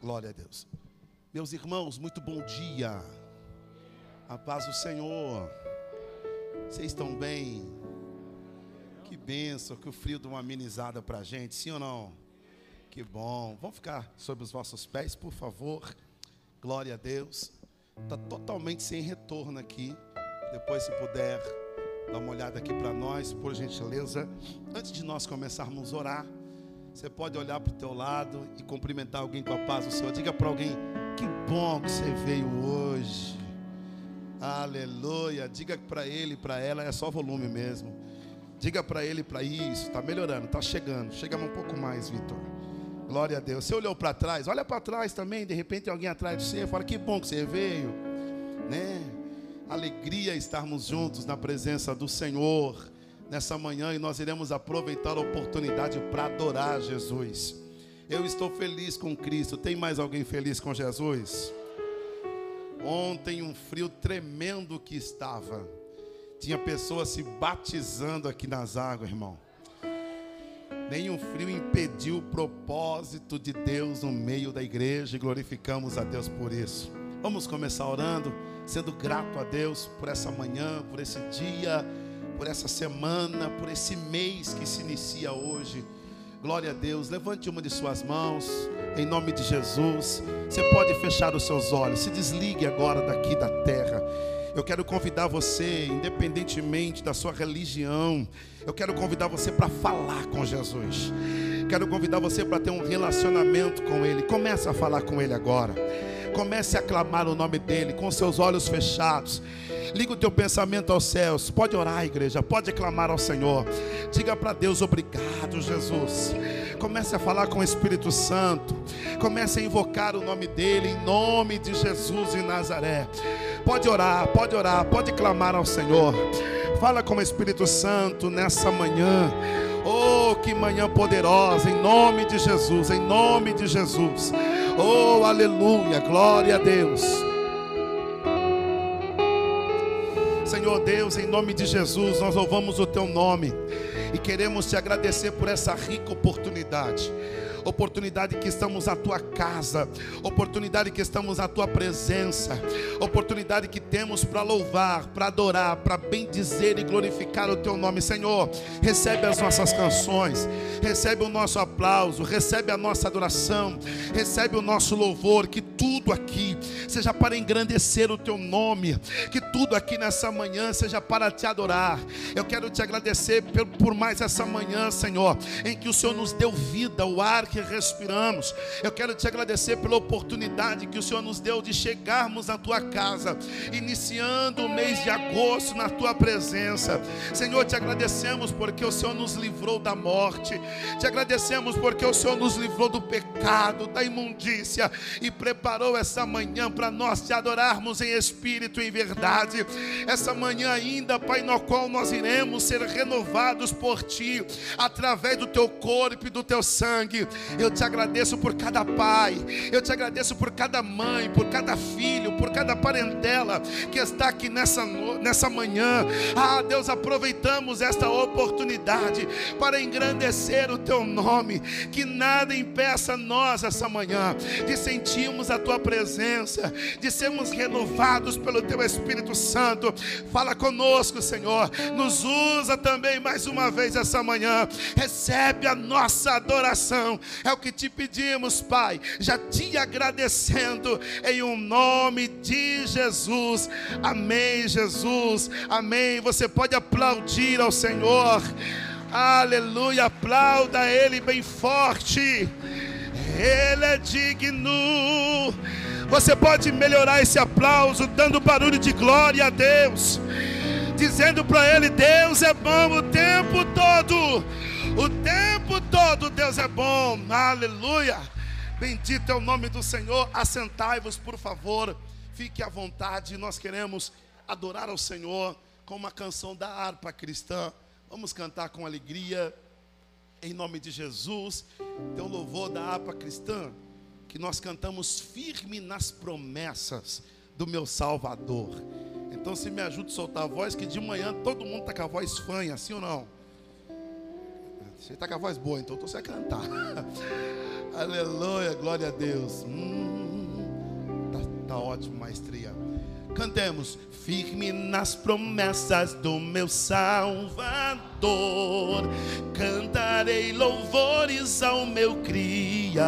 Glória a Deus. Meus irmãos, muito bom dia. A paz do Senhor. Vocês estão bem? Que benção, que o frio dá uma amenizada para a gente, sim ou não? Que bom. Vamos ficar sobre os vossos pés, por favor. Glória a Deus. Está totalmente sem retorno aqui. Depois, se puder, dar uma olhada aqui para nós, por gentileza. Antes de nós começarmos a orar, você pode olhar para o teu lado e cumprimentar alguém com a paz do Senhor. Diga para alguém, que bom que você veio hoje. Aleluia. Diga para ele, para ela, é só volume mesmo. Diga para ele, para isso. Está melhorando, está chegando. Chega um pouco mais, Vitor. Glória a Deus. Você olhou para trás, olha para trás também. De repente alguém atrás de você. Fala, que bom que você veio. Né? Alegria estarmos juntos na presença do Senhor nessa manhã e nós iremos aproveitar a oportunidade para adorar Jesus. Eu estou feliz com Cristo. Tem mais alguém feliz com Jesus? Ontem um frio tremendo que estava. Tinha pessoas se batizando aqui nas águas, irmão. Nenhum frio impediu o propósito de Deus no meio da igreja e glorificamos a Deus por isso. Vamos começar orando, sendo grato a Deus por essa manhã, por esse dia por essa semana, por esse mês que se inicia hoje. Glória a Deus. Levante uma de suas mãos, em nome de Jesus. Você pode fechar os seus olhos, se desligue agora daqui da terra. Eu quero convidar você, independentemente da sua religião, eu quero convidar você para falar com Jesus. Quero convidar você para ter um relacionamento com Ele. Comece a falar com Ele agora. Comece a clamar o nome dEle com seus olhos fechados. Liga o teu pensamento aos céus. Pode orar, igreja. Pode clamar ao Senhor. Diga para Deus: Obrigado, Jesus. Comece a falar com o Espírito Santo. Comece a invocar o nome dEle, em nome de Jesus em Nazaré. Pode orar, pode orar, pode clamar ao Senhor. Fala com o Espírito Santo nessa manhã. Oh, que manhã poderosa, em nome de Jesus, em nome de Jesus. Oh, aleluia, glória a Deus. Senhor Deus, em nome de Jesus, nós louvamos o teu nome e queremos te agradecer por essa rica oportunidade oportunidade que estamos na tua casa, oportunidade que estamos na tua presença, oportunidade que temos para louvar, para adorar, para bendizer e glorificar o teu nome, Senhor. Recebe as nossas canções, recebe o nosso aplauso, recebe a nossa adoração, recebe o nosso louvor, que tudo aqui seja para engrandecer o teu nome, que tudo aqui nessa manhã seja para te adorar. Eu quero te agradecer por mais essa manhã, Senhor, em que o Senhor nos deu vida, o ar que respiramos. Eu quero te agradecer pela oportunidade que o Senhor nos deu de chegarmos na tua casa, iniciando o mês de agosto na tua presença. Senhor, te agradecemos porque o Senhor nos livrou da morte, te agradecemos porque o Senhor nos livrou do pecado, da imundícia e preparou essa manhã para nós te adorarmos em espírito e em verdade. Essa manhã ainda, Pai, no qual nós iremos ser renovados por ti através do teu corpo e do teu sangue. Eu te agradeço por cada pai, eu te agradeço por cada mãe, por cada filho, por cada parentela que está aqui nessa, nessa manhã. Ah, Deus, aproveitamos esta oportunidade para engrandecer o teu nome. Que nada impeça nós essa manhã de sentirmos a tua presença, de sermos renovados pelo teu Espírito Santo. Fala conosco, Senhor. Nos usa também mais uma vez essa manhã. Recebe a nossa adoração é o que te pedimos, Pai, já te agradecendo em um nome de Jesus. Amém, Jesus. Amém. Você pode aplaudir ao Senhor. Aleluia. Aplauda Ele bem forte. Ele é digno. Você pode melhorar esse aplauso dando barulho de glória a Deus, dizendo para Ele: Deus é bom o tempo todo. O tempo todo Deus é bom. Aleluia. Bendito é o nome do Senhor. Assentai-vos, por favor. Fique à vontade. Nós queremos adorar ao Senhor com uma canção da harpa cristã. Vamos cantar com alegria. Em nome de Jesus. Tem um louvor da harpa cristã que nós cantamos firme nas promessas do meu Salvador. Então, se me ajuda a soltar a voz, que de manhã todo mundo está com a voz fanha, assim ou não? Você está com a voz boa, então você vai cantar. Aleluia, glória a Deus. Hum, tá, tá ótimo, maestria. Cantemos, firme nas promessas do meu Salvador. Cantarei louvores ao meu Criador.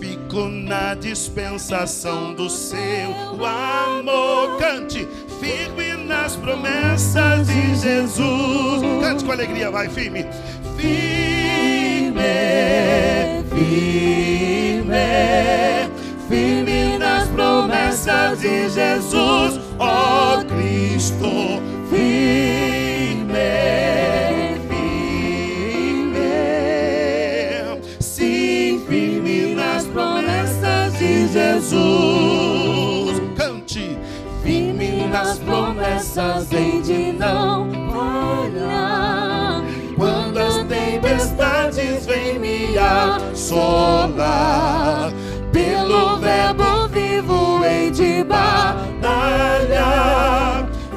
Fico na dispensação do seu amor. Cante, firme nas promessas de Jesus. Cante com alegria, vai, firme. Firme, firme, firme nas promessas de Jesus, ó oh Cristo. Firme, firme, sim, firme nas promessas de Jesus. Cante, firme nas promessas em de não falhar. Quando as tempestades vêm me assolar, pelo verbo vivo hei de batalhar,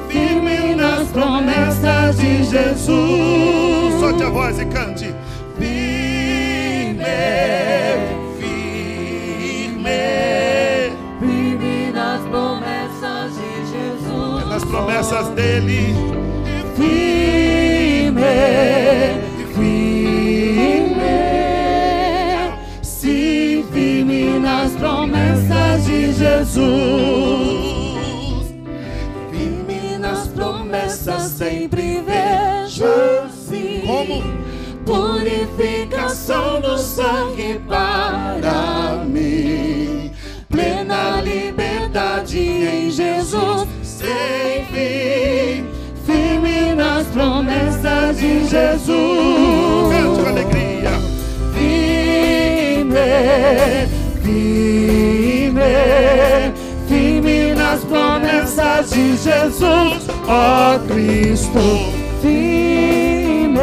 firme nas promessas de Jesus. Solte a voz e cante. Firme, firme, Firme nas promessas de Jesus. nas promessas dele. Firme. Promessas de Jesus. Firme nas promessas, sempre vejo sim. Como? Purificação do sangue para mim. Plena liberdade em Jesus. Sem fim. Firme nas promessas de Jesus. Cante com alegria. Firme, firme, nas promessas de Jesus, ó Cristo. Firme,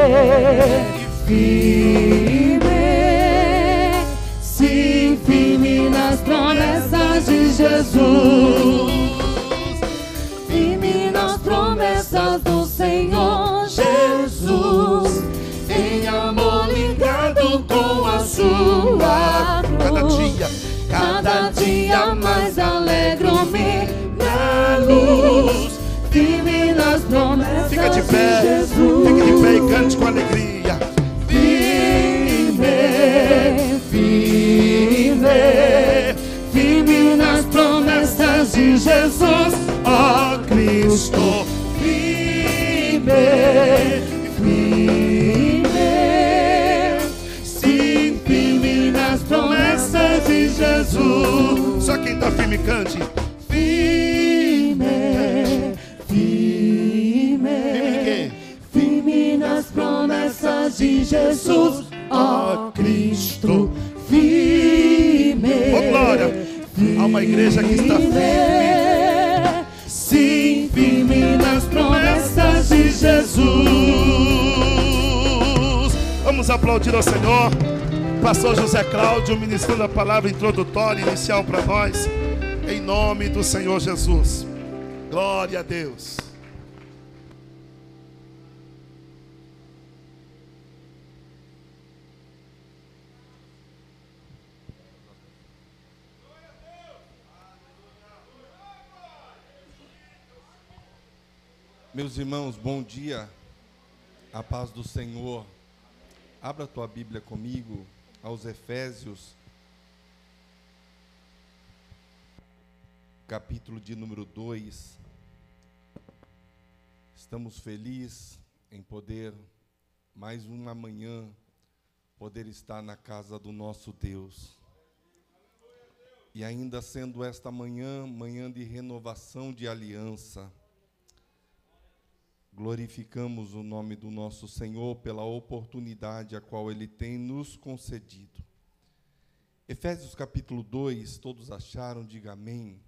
firme, sim, firme nas promessas de Jesus. Firme nas promessas do Senhor Jesus, em amor ligado com a sua Cada dia mais alegro-me na luz, firme nas promessas fica de pé. Jesus. Fique de pé e cante com alegria. Firme, firme, firme nas promessas de Jesus, ó Cristo. Firme, firme, Só quem está firme cante. Firme, firme, Firme em quê? firme nas promessas de Jesus, ó Cristo, firme. Ô glória! Há uma igreja que está firme. Sim, firme nas promessas de Jesus. Vamos aplaudir ao Senhor. Pastor José Cláudio ministrando a palavra introdutória inicial para nós. Em nome do Senhor Jesus. Glória a Deus. Meus irmãos, bom dia. A paz do Senhor. Abra a tua Bíblia comigo aos Efésios, capítulo de número 2. Estamos felizes em poder mais uma manhã poder estar na casa do nosso Deus. E ainda sendo esta manhã, manhã de renovação de aliança, glorificamos o nome do nosso Senhor pela oportunidade a qual Ele tem nos concedido. Efésios capítulo 2, todos acharam, diga amém.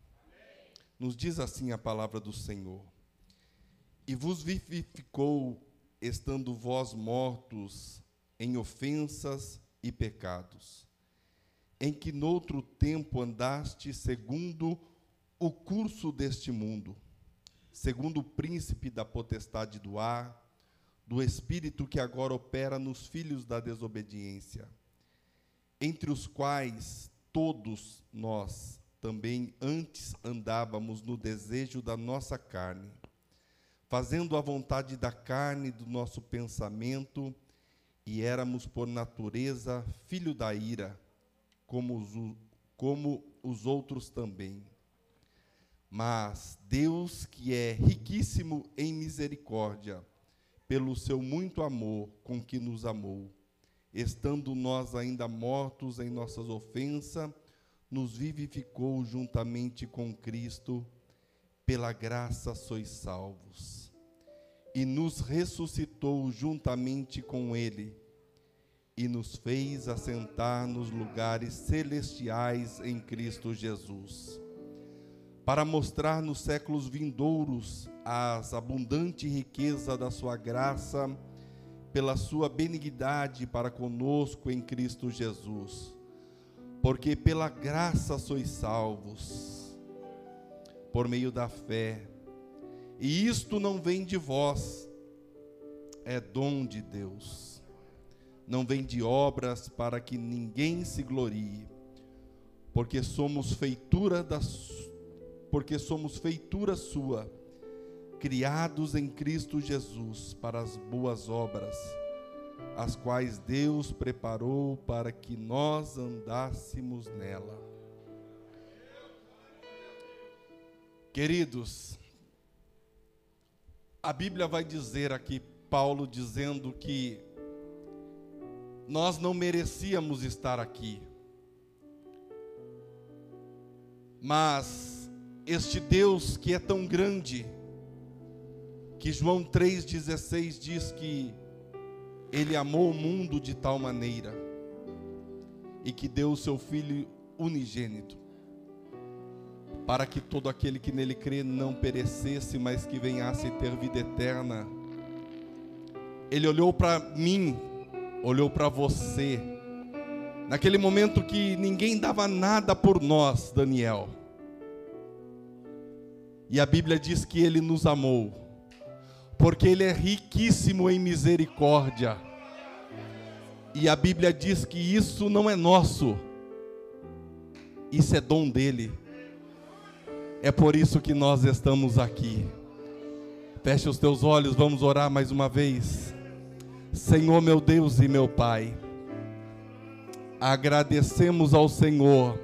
Nos diz assim a palavra do Senhor: E vos vivificou, estando vós mortos em ofensas e pecados, em que noutro tempo andaste segundo o curso deste mundo segundo o príncipe da potestade do ar, do espírito que agora opera nos filhos da desobediência, entre os quais todos nós também antes andávamos no desejo da nossa carne, fazendo a vontade da carne do nosso pensamento, e éramos por natureza filho da ira, como os, como os outros também. Mas Deus, que é riquíssimo em misericórdia, pelo seu muito amor com que nos amou, estando nós ainda mortos em nossas ofensas, nos vivificou juntamente com Cristo, pela graça sois salvos. E nos ressuscitou juntamente com Ele, e nos fez assentar nos lugares celestiais em Cristo Jesus, para mostrar nos séculos vindouros as abundante riqueza da sua graça, pela sua benignidade para conosco em Cristo Jesus. Porque pela graça sois salvos, por meio da fé. E isto não vem de vós, é dom de Deus. Não vem de obras para que ninguém se glorie, porque somos feitura das porque somos feitura sua criados em Cristo Jesus para as boas obras, as quais Deus preparou para que nós andássemos nela. Queridos, a Bíblia vai dizer aqui, Paulo dizendo que nós não merecíamos estar aqui, mas este Deus que é tão grande, que João 3,16 diz que Ele amou o mundo de tal maneira e que deu o seu Filho unigênito, para que todo aquele que nele crê não perecesse, mas que venhasse ter vida eterna. Ele olhou para mim, olhou para você, naquele momento que ninguém dava nada por nós, Daniel. E a Bíblia diz que ele nos amou porque Ele é riquíssimo em misericórdia. E a Bíblia diz que isso não é nosso, isso é dom dele. É por isso que nós estamos aqui. Feche os teus olhos, vamos orar mais uma vez. Senhor, meu Deus e meu Pai, agradecemos ao Senhor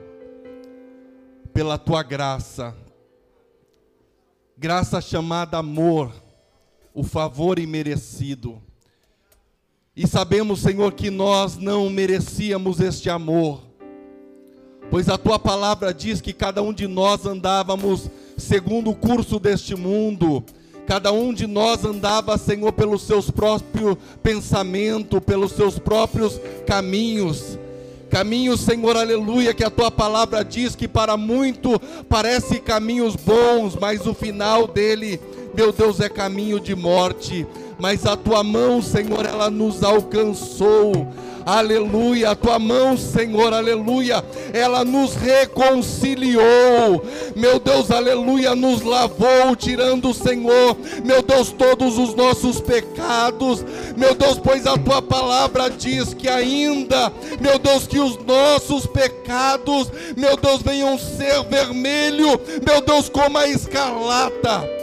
pela tua graça, graça chamada amor o favor imerecido. E sabemos, Senhor, que nós não merecíamos este amor, pois a tua palavra diz que cada um de nós andávamos segundo o curso deste mundo, cada um de nós andava, Senhor, pelos seus próprios pensamentos, pelos seus próprios caminhos. Caminhos, Senhor, aleluia, que a tua palavra diz que para muito parece caminhos bons, mas o final dele meu Deus, é caminho de morte, mas a tua mão, Senhor, ela nos alcançou. Aleluia, a tua mão, Senhor, aleluia, ela nos reconciliou. Meu Deus, aleluia, nos lavou, tirando, Senhor, meu Deus, todos os nossos pecados. Meu Deus, pois a tua palavra diz que ainda, meu Deus, que os nossos pecados, meu Deus, venham ser vermelho, meu Deus, como a escarlata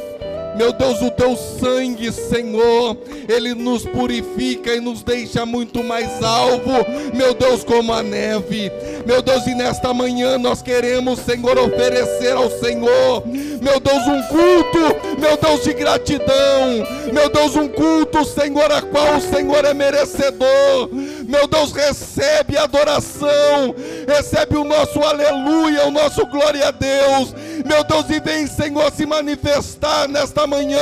meu Deus, o teu sangue, Senhor, ele nos purifica e nos deixa muito mais alvo, meu Deus, como a neve. Meu Deus, e nesta manhã nós queremos, Senhor, oferecer ao Senhor, meu Deus, um culto, meu Deus, de gratidão, meu Deus, um culto, Senhor, a qual o Senhor é merecedor. Meu Deus, recebe a adoração, recebe o nosso aleluia, o nosso glória a Deus. Meu Deus, e vem, Senhor, se manifestar nesta manhã,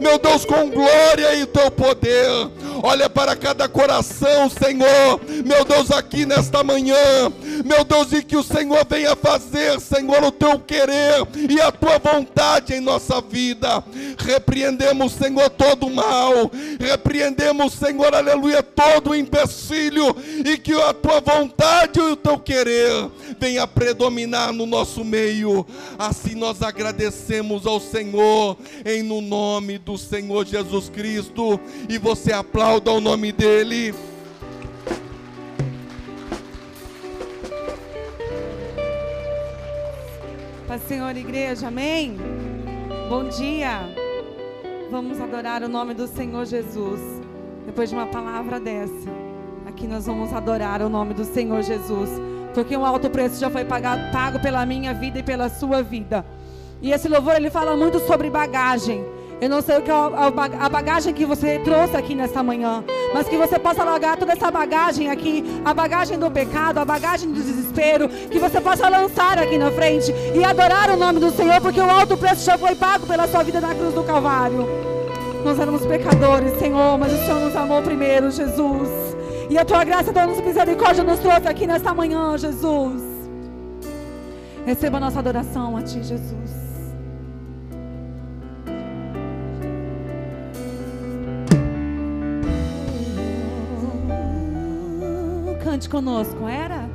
meu Deus, com glória e teu poder. Olha para cada coração, Senhor, meu Deus, aqui nesta manhã, meu Deus, e que o Senhor venha fazer, Senhor, o teu querer e a tua vontade em nossa vida. Repreendemos, Senhor, todo o mal, repreendemos, Senhor, aleluia, todo o empecilho e que a tua vontade e o teu querer venha predominar no nosso meio. Assim nós agradecemos ao Senhor, em amém no nome do Senhor Jesus Cristo e você aplauda o nome dele. Paz Senhor, igreja, amém? Bom dia. Vamos adorar o nome do Senhor Jesus. Depois de uma palavra dessa, aqui nós vamos adorar o nome do Senhor Jesus, porque um alto preço já foi pagado, pago pela minha vida e pela sua vida. E esse louvor ele fala muito sobre bagagem. Eu não sei o que é a bagagem que você trouxe aqui nesta manhã, mas que você possa largar toda essa bagagem aqui, a bagagem do pecado, a bagagem do desespero, que você possa lançar aqui na frente e adorar o nome do Senhor, porque o alto preço já foi pago pela sua vida na cruz do Calvário. Nós éramos pecadores, Senhor, mas o Senhor nos amou primeiro, Jesus. E a tua graça, a tua misericórdia nos trouxe aqui nesta manhã, Jesus. Receba a nossa adoração a ti, Jesus. Cante conosco, era?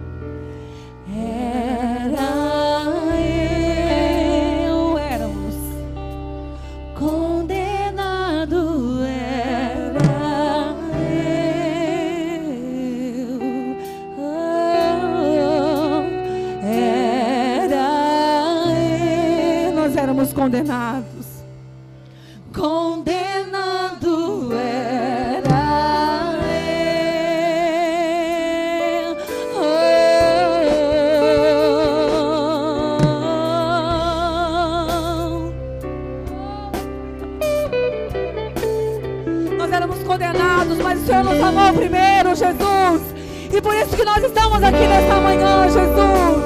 Era eu, éramos condenado, era eu, oh, era eu, nós éramos condenados. Jesus. E por isso que nós estamos aqui nesta manhã, Jesus.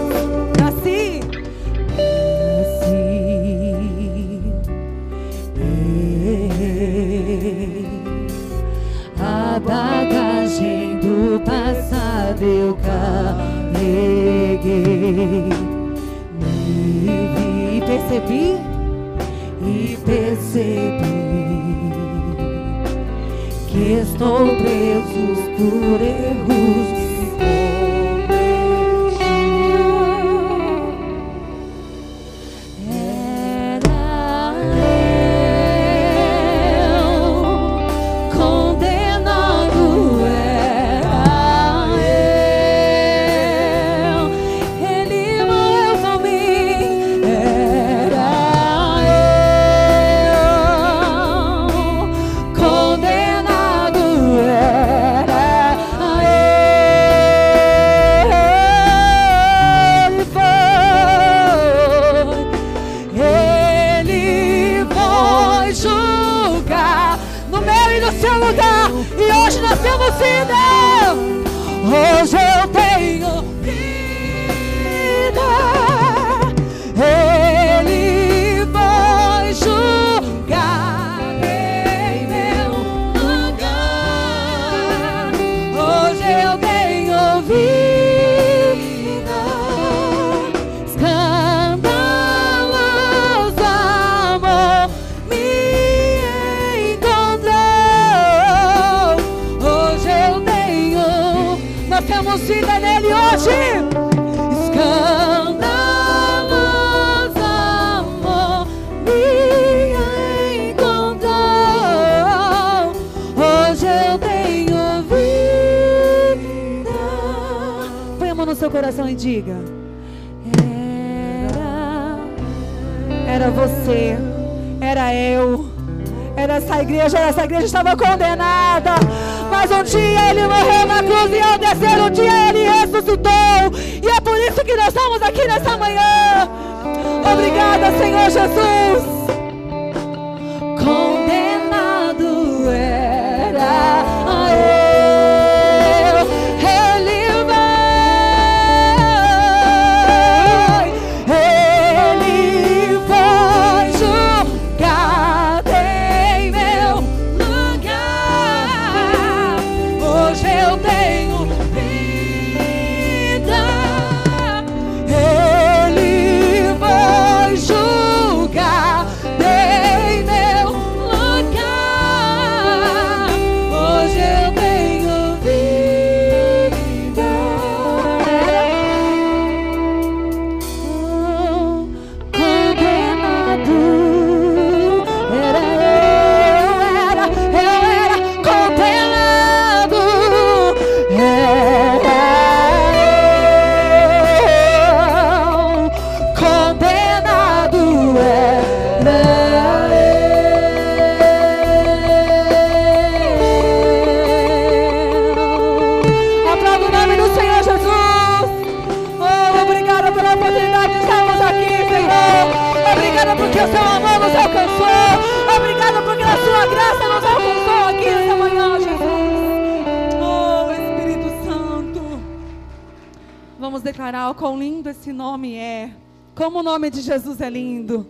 Quão lindo esse nome é. Como o nome de Jesus é lindo.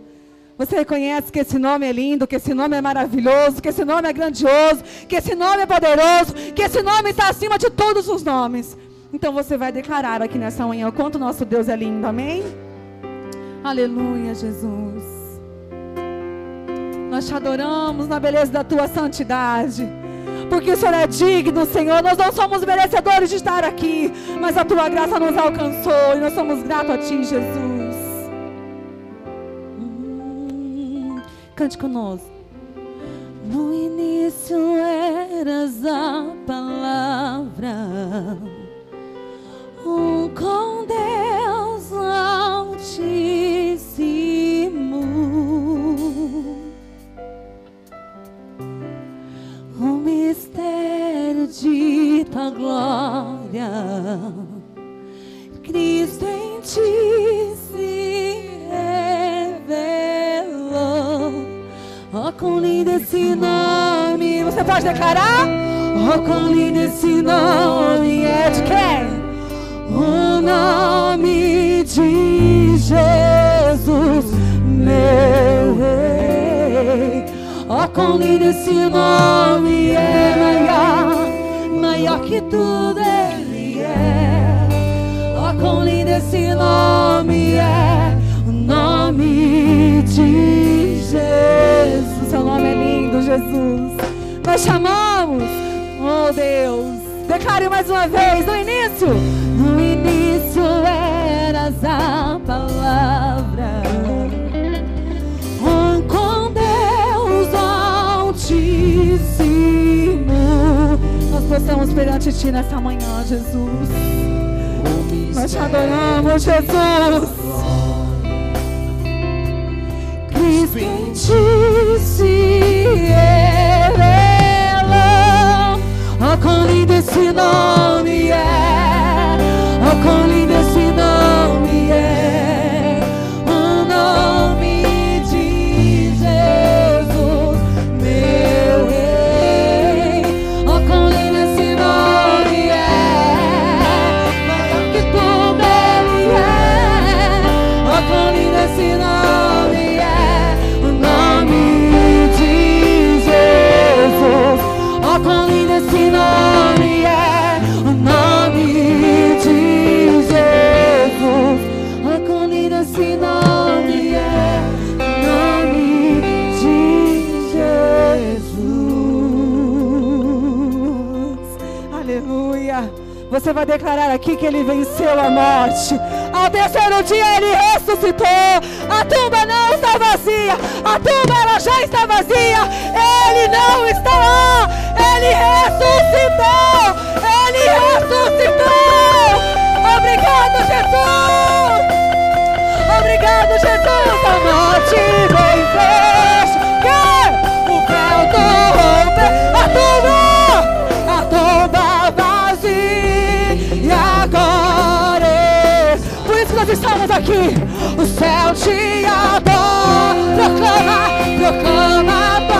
Você reconhece que esse nome é lindo, que esse nome é maravilhoso, que esse nome é grandioso, que esse nome é poderoso, que esse nome está acima de todos os nomes. Então você vai declarar aqui nessa manhã o quanto nosso Deus é lindo, amém? Aleluia, Jesus. Nós te adoramos na beleza da tua santidade. Porque o Senhor é digno, Senhor. Nós não somos merecedores de estar aqui, mas a tua graça nos alcançou e nós somos gratos a ti, Jesus. Cante conosco. No início eras a palavra, um com Deus altíssimo, mistério de tua glória, Cristo em ti se revelou. Oh, com lindo esse nome. Você pode declarar? Oh, com lindo esse nome é de quem? O nome de Jesus, meu rei. Oh, com lindo esse nome é maior, maior que tudo ele é. Oh, com lindo esse nome é o nome de Jesus. Seu nome é lindo, Jesus. Nós chamamos. Oh, Deus. Declare mais uma vez, no início. No início eras a palavra, Possamos perante ti nessa manhã, Jesus. Nós te adoramos, Jesus. Cristo em ti se revelou. Oh, quão lindo esse nome é! Você vai declarar aqui que ele venceu a morte. Ao terceiro dia ele ressuscitou. A tumba não está vazia. A tumba ela já está vazia. Ele não está lá. Ele ressuscitou. Ele ressuscitou. Obrigado, Jesus. Obrigado, Jesus. A morte venceste. Estamos aqui. O céu te adora. Proclama, proclama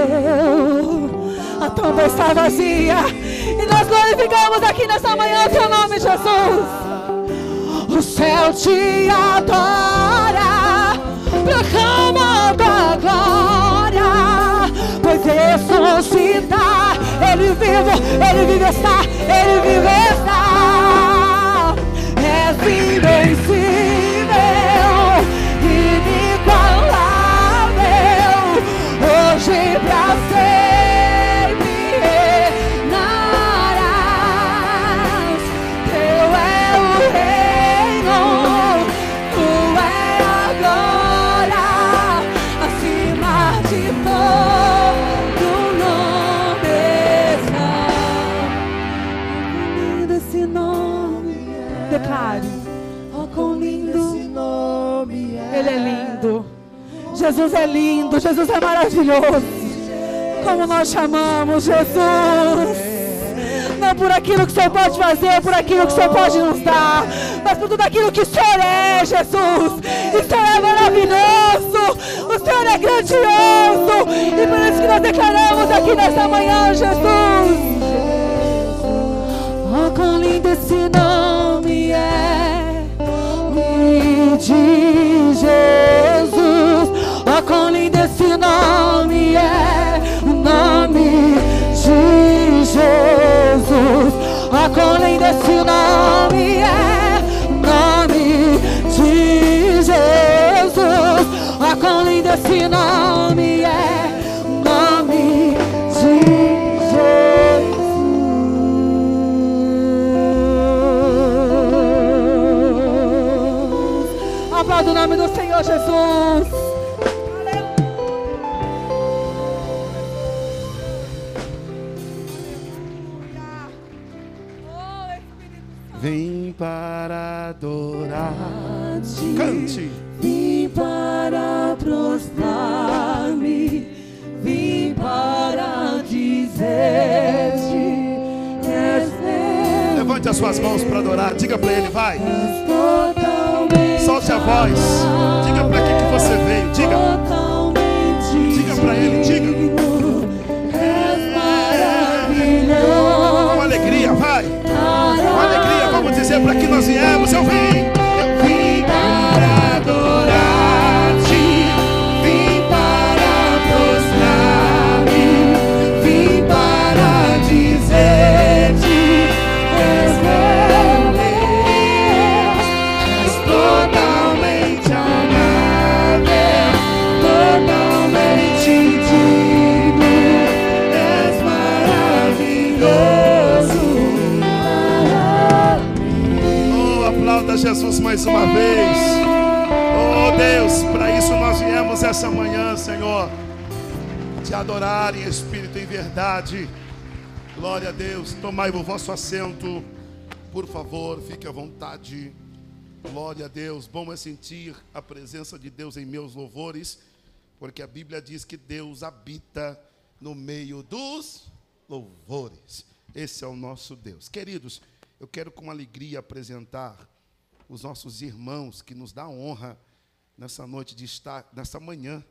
rompeu. A tumba está vazia. E nós glorificamos aqui nessa manhã o teu nome, Jesus. O céu te adora. Proclama a tua glória. Pois ressuscitar. Ele vivo, ele vive está, ele vive está. És invencível, Jesus é lindo, Jesus é maravilhoso. Como nós chamamos Jesus não por aquilo que o Senhor pode fazer, por aquilo que o Senhor pode nos dar, mas por tudo aquilo que o Senhor é, Jesus. O Senhor é maravilhoso, o Senhor é grandioso, e por isso que nós declaramos aqui nessa manhã, Jesus. Oh, quão lindo esse nome é, nome de Jesus. Oh, quão lindo esse nome é, nome de Jesus. Oh, quão lindo esse nome é, nome de Jesus. Aplauda o nome do Senhor Jesus. Vem para adorar. Cante. Vim para prostrar-me, vim para dizer-te, és meu, Levante as suas mãos para adorar. Diga para ele, vai. Solte a voz. Diga para que, que você veio. Diga. Dizer para que nós viemos. Eu vim mais uma vez. Oh Deus, para isso nós viemos essa manhã, Senhor. Te adorar em espírito e verdade. Glória a Deus. Tomai o vosso assento. Por favor, fique à vontade. Glória a Deus. Bom é sentir a presença de Deus em meus louvores, porque a Bíblia diz que Deus habita no meio dos louvores. Esse é o nosso Deus. Queridos, eu quero com alegria apresentar os nossos irmãos que nos dá honra nessa noite de estar, nessa manhã,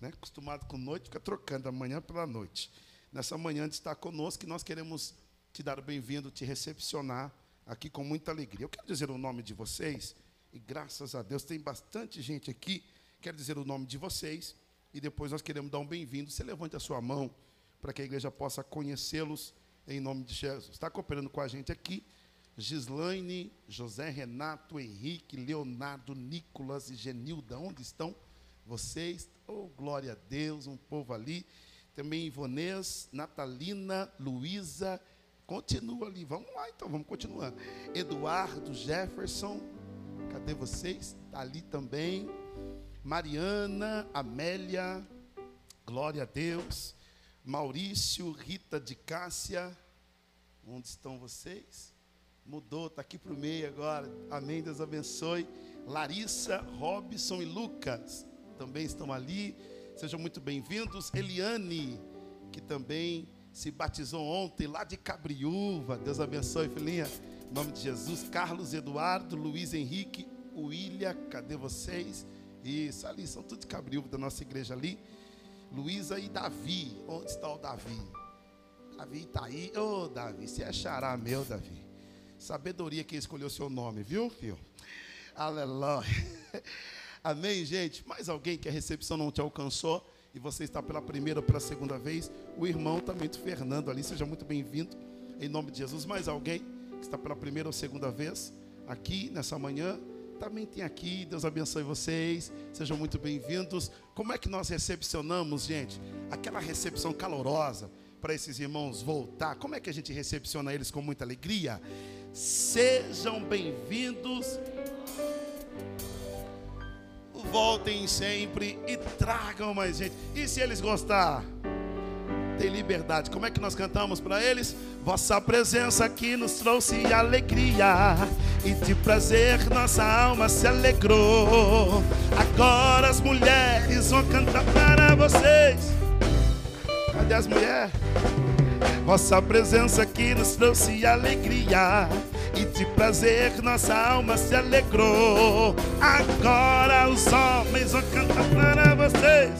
né? Acostumado com noite, fica trocando a manhã pela noite. Nessa manhã de estar conosco, que nós queremos te dar o bem-vindo, te recepcionar aqui com muita alegria. Eu quero dizer o nome de vocês, e graças a Deus tem bastante gente aqui. Quero dizer o nome de vocês, e depois nós queremos dar um bem-vindo. Você levante a sua mão para que a igreja possa conhecê-los em nome de Jesus. Está cooperando com a gente aqui Gislaine, José Renato, Henrique, Leonardo, Nicolas e Genilda. Onde estão vocês? Oh, glória a Deus, um povo ali. Também Ivonês, Natalina, Luísa. Continua ali, vamos lá então, vamos continuar. Eduardo, Jefferson, cadê vocês? Está ali também. Mariana, Amélia, glória a Deus. Maurício, Rita de Cássia, onde estão vocês? Mudou, está aqui para o meio agora. Amém, Deus abençoe. Larissa, Robson e Lucas também estão ali. Sejam muito bem-vindos. Eliane, que também se batizou ontem lá de Cabriúva. Deus abençoe, filhinha. Em nome de Jesus. Carlos Eduardo, Luiz Henrique, William, cadê vocês? Isso, ali são tudo de Cabriúva da nossa igreja ali. Luísa e Davi. Onde está o Davi? Davi está aí. Ô, Davi, você é xará meu, Davi. Sabedoria que escolheu seu nome, viu, filho? Aleluia. Amém, gente? Mais alguém que a recepção não te alcançou e você está pela primeira ou pela segunda vez? O irmão também, o Fernando ali, seja muito bem-vindo. Em nome de Jesus. Mais alguém que está pela primeira ou segunda vez aqui nessa manhã? Também tem aqui, Deus abençoe vocês, sejam muito bem-vindos. Como é que nós recepcionamos, gente? Aquela recepção calorosa para esses irmãos voltar. Como é que a gente recepciona eles com muita alegria? Sejam bem-vindos. Voltem sempre e tragam mais gente. E se eles gostar? Tem liberdade. Como é que nós cantamos para eles? Vossa presença aqui nos trouxe alegria. e de prazer nossa alma se alegrou. Agora as mulheres vão cantar para vocês. Cadê as mulheres? Vossa presença aqui nos trouxe alegria e de prazer nossa alma se alegrou. Agora os homens vão cantar para vocês.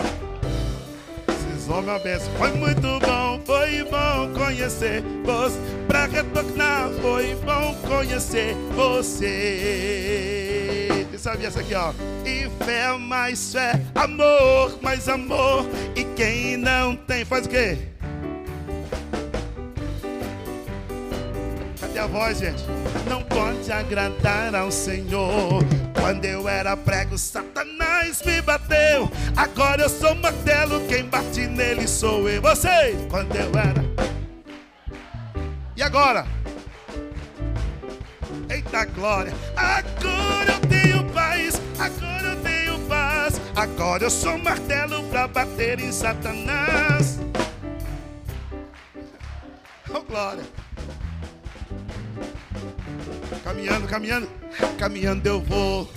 Esses homens benção. Foi muito bom, foi bom conhecer você. Pra retornar, foi bom conhecer você. Você sabia essa aqui, ó? E fé mais fé, amor mais amor. E quem não tem, faz o quê? Cadê a voz, gente? Não pode agradar ao Senhor. Quando eu era prego, Satanás me bateu. Agora eu sou martelo, quem bate nele sou eu. Você, quando eu era. E agora? Eita glória! Agora eu tenho paz, agora eu tenho paz. Agora eu sou martelo pra bater em Satanás. Oh glória! Caminhando, caminhando, caminhando eu vou.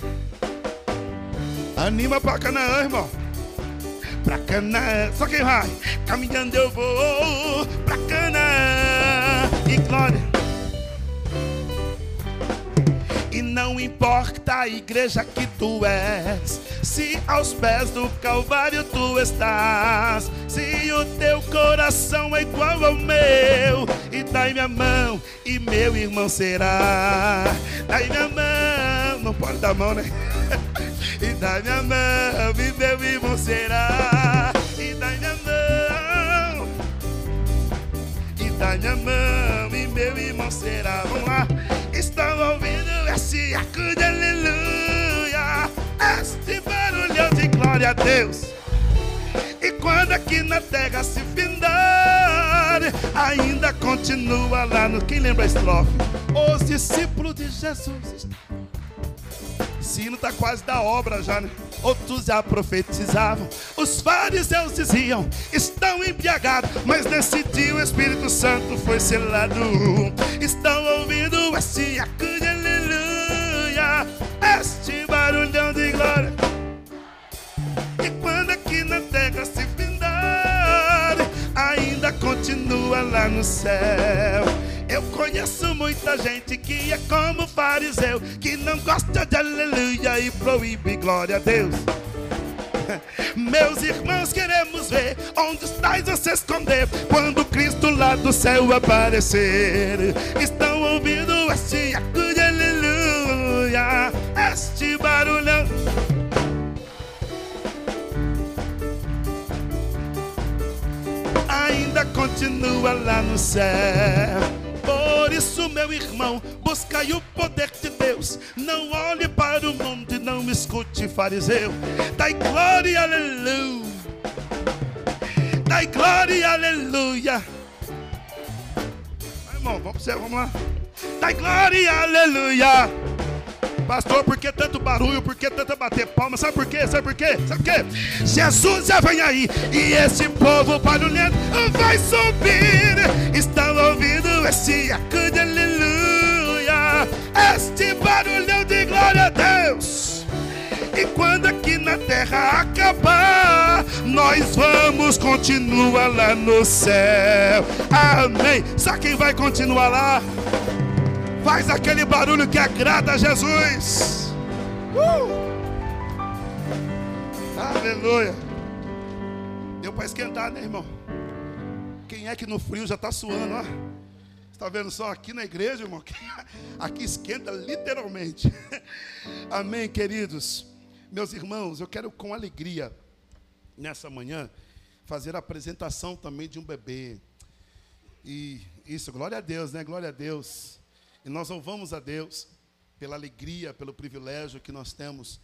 Anima pra Canaã, irmão. Pra Canaã, só quem vai? Caminhando eu vou pra Canaã. E glória. Não importa a igreja que tu és, se aos pés do Calvário tu estás, se o teu coração é igual ao meu, e dai minha mão, e meu irmão será. Dai minha mão, não pode dar mão, né? E dai minha mão, e meu irmão será. E dai minha mão, e dai minha mão, e meu irmão será. Vamos lá, estão ouvindo esse arco de aleluia, este barulhão de glória a Deus. E quando aqui na terra se findar, ainda continua lá no. Quem lembra a estrofe? Os discípulos de Jesus. Sino tá quase da obra já, né? Outros já profetizavam. Os fariseus diziam: estão embriagados. Mas nesse dia o Espírito Santo foi selado. Estão ouvindo esse arco de este barulhão de glória. E quando aqui na terra se findar, ainda continua lá no céu. Eu conheço muita gente que é como fariseu, que não gosta de aleluia e proíbe glória a Deus. Meus irmãos, queremos ver onde estáis a se esconder quando Cristo lá do céu aparecer. Estão ouvindo este arco este barulhão. Ainda continua lá no céu. Por isso, meu irmão, buscai o poder de Deus. Não olhe para o mundo e não escute fariseu. Dai glória, aleluia. Dai glória, aleluia. Vai, irmão, vamos, vamos lá. Dai glória, aleluia. Pastor, por que tanto barulho? Por que tanta bater palma? Sabe por quê? Sabe por quê? Sabe por quê? Jesus já vem aí e esse povo barulhento vai subir. Estão ouvindo esse arco de aleluia, este barulhão de glória a Deus. E quando aqui na terra acabar, nós vamos continuar lá no céu. Amém. Sabe quem vai continuar lá? Faz aquele barulho que agrada a Jesus. Uh! Aleluia. Deu para esquentar, né, irmão? Quem é que no frio já está suando, ó? Está vendo só aqui na igreja, irmão? Aqui esquenta literalmente. Amém, queridos. Meus irmãos, eu quero com alegria, nessa manhã, fazer a apresentação também de um bebê. E isso, glória a Deus, né? Glória a Deus. E nós louvamos a Deus pela alegria, pelo privilégio que nós temos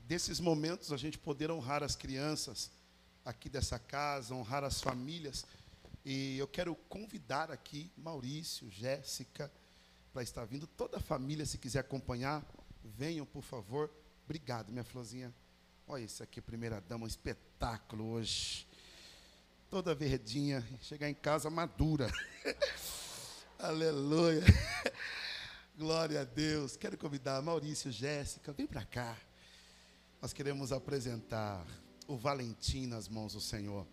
desses momentos a gente poder honrar as crianças aqui dessa casa, honrar as famílias. E eu quero convidar aqui Maurício, Jéssica, para estar vindo. Toda a família, se quiser acompanhar, venham, por favor. Obrigado, minha florzinha. Olha isso aqui, primeira dama, um espetáculo hoje. Toda verdinha, chegar em casa madura. Aleluia. Glória a Deus. Quero convidar Maurício, Jéssica, vem para cá. Nós queremos apresentar o Valentim nas mãos do Senhor.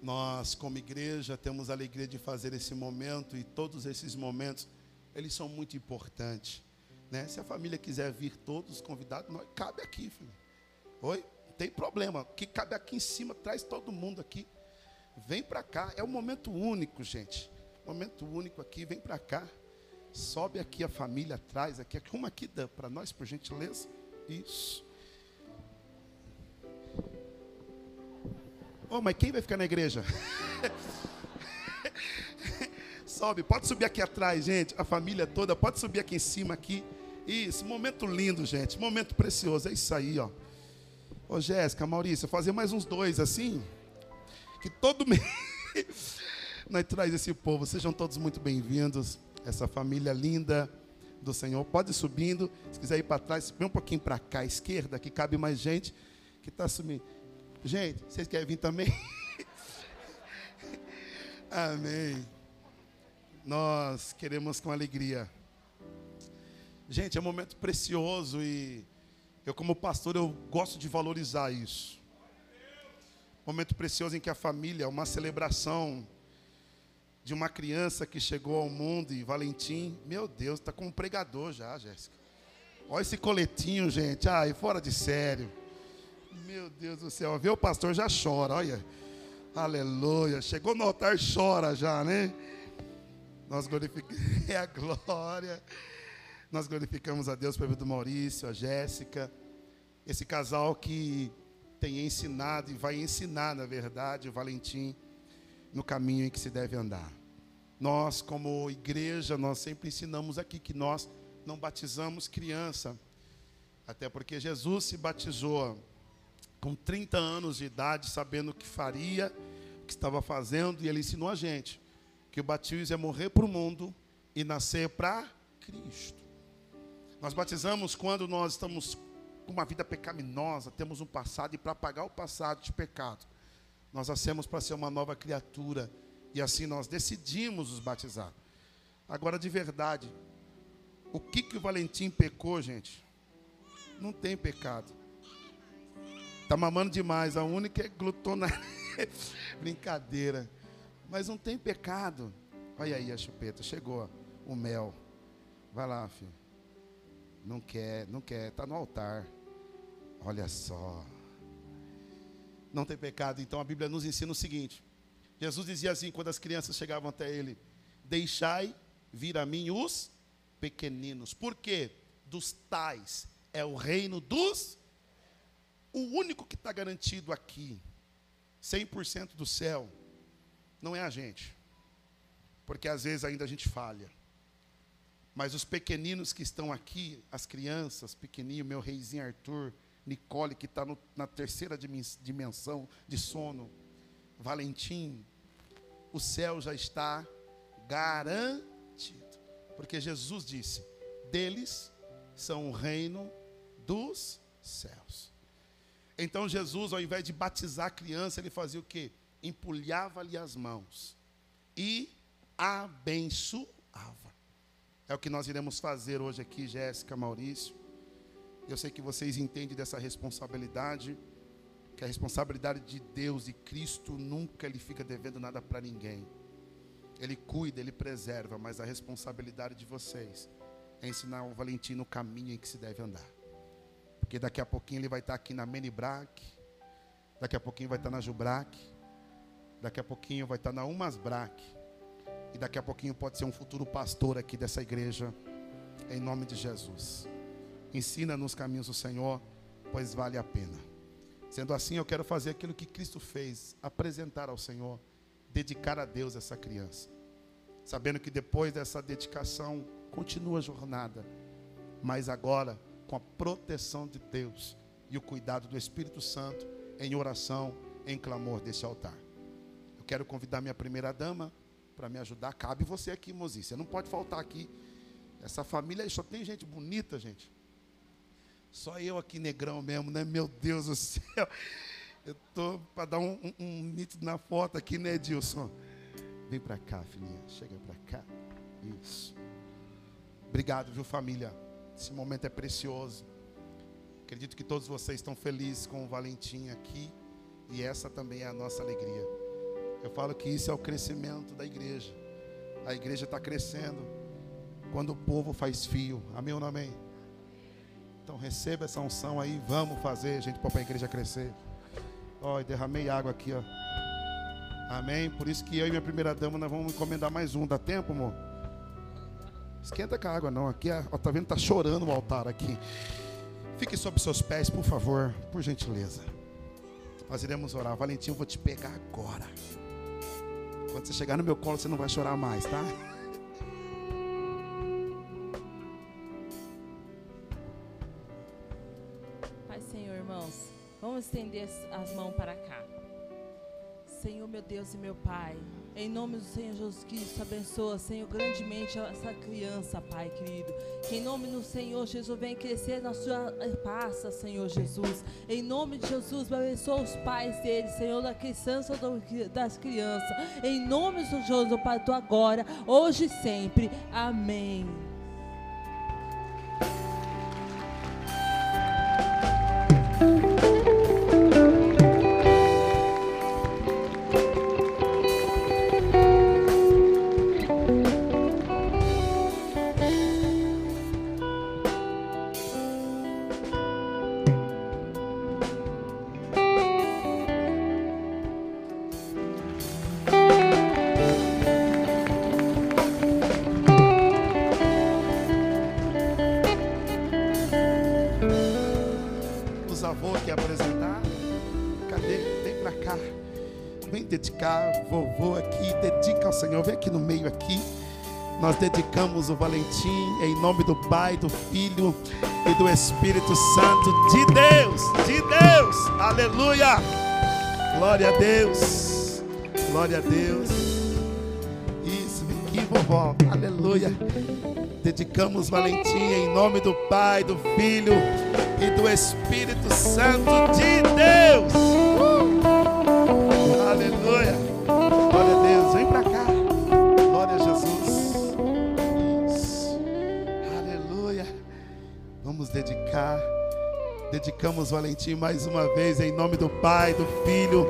Nós, como igreja, temos a alegria de fazer esse momento e todos esses momentos, eles são muito importantes. Né? Se a família quiser vir todos convidados, nós, cabe aqui, filho. Oi? Não tem problema. Que cabe aqui em cima, traz todo mundo aqui. Vem para cá. É um momento único, gente. Momento único aqui, vem para cá. Sobe aqui a família atrás, aqui, uma aqui para nós, por gentileza. Isso. Oh, mas quem vai ficar na igreja? Sobe, pode subir aqui atrás, gente. A família toda, pode subir aqui em cima aqui. Isso, momento lindo, gente. Momento precioso. É isso aí, ó. Ô, Jéssica, Maurício, fazer mais uns dois assim. Que todo mês nós traz esse povo. Sejam todos muito bem-vindos essa família linda do Senhor. Pode ir subindo. Se quiser ir para trás, vem um pouquinho para cá, à esquerda, que cabe mais gente que está subindo. Gente, vocês querem vir também? Amém. Nós queremos com alegria. Gente, é um momento precioso e eu como pastor eu gosto de valorizar isso. Momento precioso em que a família, uma celebração de uma criança que chegou ao mundo e Valentim, meu Deus, está como um pregador já, Jéssica. Olha esse coletinho, gente. Ai, fora de sério. Meu Deus do céu. Vê o pastor já chora, olha. Aleluia. Chegou no altar, chora já, né? Nós glorificamos é a glória. Nós glorificamos a Deus pelo do Maurício, a Jéssica. Esse casal que tem ensinado e vai ensinar, na verdade, o Valentim no caminho em que se deve andar. Nós, como igreja, nós sempre ensinamos aqui que nós não batizamos criança, até porque Jesus se batizou com 30 anos de idade, sabendo o que faria, o que estava fazendo, e ele ensinou a gente que o batismo é morrer para o mundo e nascer para Cristo. Nós batizamos quando nós estamos com uma vida pecaminosa, temos um passado, e para pagar o passado de pecado, nós nascemos para ser uma nova criatura e assim nós decidimos os batizar. Agora, de verdade, o que, que o Valentim pecou, gente? Não tem pecado. Está mamando demais. A única é glutona. Brincadeira. Mas não tem pecado. Olha aí a chupeta. Chegou o mel. Vai lá, filho. Não quer, não quer. Está no altar. Olha só não tem pecado. Então a Bíblia nos ensina o seguinte: Jesus dizia assim quando as crianças chegavam até ele: Deixai vir a mim os pequeninos. Por quê? Dos tais é o reino dos. O único que está garantido aqui, 100% do céu, não é a gente. Porque às vezes ainda a gente falha. Mas os pequeninos que estão aqui, as crianças, pequenininho, meu reizinho Arthur, Nicole, que está na terceira dimensão de sono, Valentim, o céu já está garantido. Porque Jesus disse: deles são o reino dos céus. Então Jesus, ao invés de batizar a criança, ele fazia o quê? Empulhava-lhe as mãos e abençoava. É o que nós iremos fazer hoje aqui, Jéssica, Maurício. Eu sei que vocês entendem dessa responsabilidade, que a responsabilidade de Deus e Cristo nunca ele fica devendo nada para ninguém. Ele cuida, ele preserva, mas a responsabilidade de vocês é ensinar o Valentim no caminho em que se deve andar. Porque daqui a pouquinho ele vai estar aqui na Menibrac, daqui a pouquinho vai estar na Jubrac, daqui a pouquinho vai estar na Umasbrac, e daqui a pouquinho pode ser um futuro pastor aqui dessa igreja, em nome de Jesus. Ensina nos caminhos do Senhor, pois vale a pena. Sendo assim, eu quero fazer aquilo que Cristo fez, apresentar ao Senhor, dedicar a Deus essa criança. Sabendo que depois dessa dedicação continua a jornada, mas agora com a proteção de Deus e o cuidado do Espírito Santo em oração, em clamor desse altar. Eu quero convidar minha primeira dama para me ajudar. Cabe você aqui, mozinha. Você não pode faltar aqui. Essa família aí só tem gente bonita, gente. Só eu aqui negrão mesmo, né? Meu Deus do céu. Eu tô para dar um, um, um nítido na foto aqui, né, Edilson? Vem para cá, filhinha. Chega para cá. Isso. Obrigado, viu, família? Esse momento é precioso. Acredito que todos vocês estão felizes com o Valentim aqui. E essa também é a nossa alegria. Eu falo que isso é o crescimento da igreja. A igreja está crescendo quando o povo faz fio. Amém ou não amém? Então receba essa unção aí. Vamos fazer, gente, para a igreja crescer. Ó, derramei água aqui, ó. Amém. Por isso que eu e minha primeira dama nós vamos encomendar mais um. Dá tempo, amor? Esquenta com a água não. Aqui, ó, tá vendo? Tá chorando o altar aqui. Fique sobre seus pés, por favor, por gentileza. Nós iremos orar. Valentim, eu vou te pegar agora. Quando você chegar no meu colo, você não vai chorar mais, tá? Estender as mãos para cá. Senhor, meu Deus e meu Pai, em nome do Senhor Jesus Cristo, abençoa, Senhor, grandemente essa criança, Pai querido. Que em nome do Senhor Jesus venha crescer na sua paz, Senhor Jesus. Em nome de Jesus, abençoa os pais deles, Senhor, da criança das crianças. Em nome de Jesus, Pai, tu agora, hoje e sempre. Amém. Dedicamos o Valentim em nome do Pai, do Filho e do Espírito Santo de Deus, de Deus. Aleluia. Glória a Deus. Glória a Deus. Isso, aqui, vovó. Aleluia. Dedicamos Valentim em nome do Pai, do Filho e do Espírito Santo de Deus. Dedicamos Valentim mais uma vez em nome do Pai, do Filho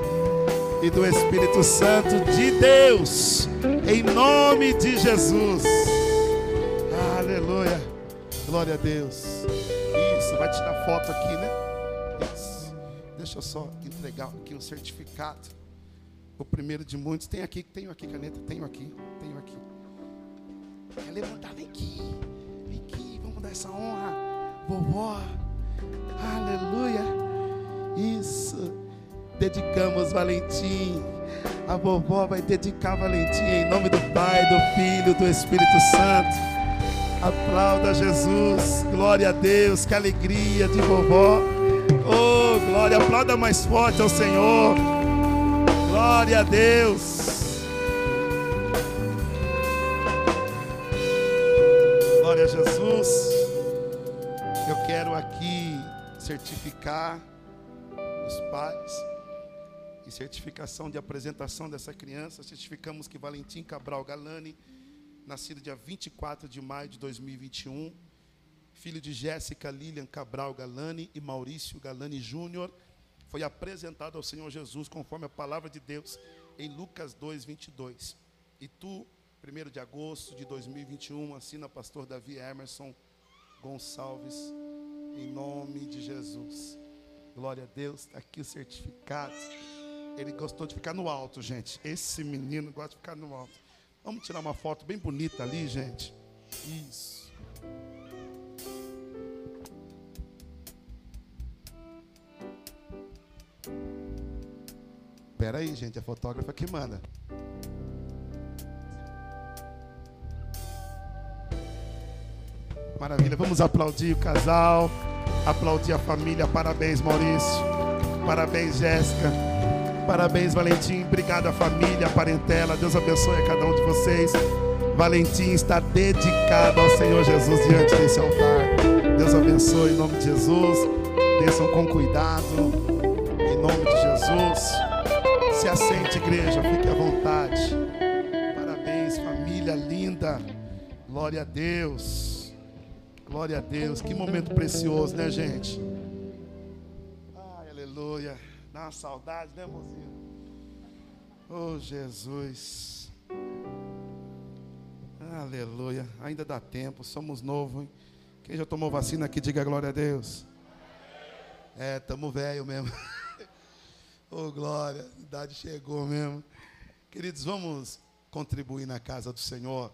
e do Espírito Santo de Deus, em nome de Jesus. Aleluia. Glória a Deus. Isso, vai tirar foto aqui, né? Isso. Deixa eu só entregar aqui o certificado. O primeiro de muitos. Tem aqui, tenho aqui caneta, tenho aqui, tenho aqui. Quer levantar, vem aqui. Vem aqui, vamos dar essa honra vovó. Aleluia. Isso. Dedicamos Valentim. A vovó vai dedicar Valentim em nome do Pai, do Filho, do Espírito Santo. Aplauda Jesus. Glória a Deus. Que alegria de vovó. Oh, glória. Aplauda mais forte ao Senhor. Glória a Deus. Glória a Jesus. Eu quero aqui certificar os pais e certificação de apresentação dessa criança. Certificamos que Valentim Cabral Galani, nascido dia 24 de maio de 2021, filho de Jéssica Lilian Cabral Galani e Maurício Galani Júnior, foi apresentado ao Senhor Jesus conforme a palavra de Deus em Lucas 2, 22. E tu, 1 de agosto de 2021, assina pastor Davi Emerson Gonçalves, em nome de Jesus. Glória a Deus, está aqui o certificado. Ele gostou de ficar no alto, gente. Esse menino gosta de ficar no alto. Vamos tirar uma foto bem bonita ali, gente. Isso. Espera aí, gente, a fotógrafa que manda. Maravilha. Vamos aplaudir o casal, aplaudir a família. Parabéns, Maurício. Parabéns, Jéssica. Parabéns, Valentim. Obrigado família, parentela. Deus abençoe a cada um de vocês. Valentim está dedicado ao Senhor Jesus diante desse altar. Deus abençoe em nome de Jesus. Desçam com cuidado. Em nome de Jesus. Se assente, igreja. Fique à vontade. Parabéns, família linda. Glória a Deus. Glória a Deus. Que momento precioso, né, gente? Ai, aleluia. Dá uma saudade, né, mozinho? Oh, Jesus. Aleluia. Ainda dá tempo, somos novos, hein? Quem já tomou vacina aqui, diga glória a Deus. É, estamos velho mesmo. oh, glória. A idade chegou mesmo. Queridos, vamos contribuir na casa do Senhor.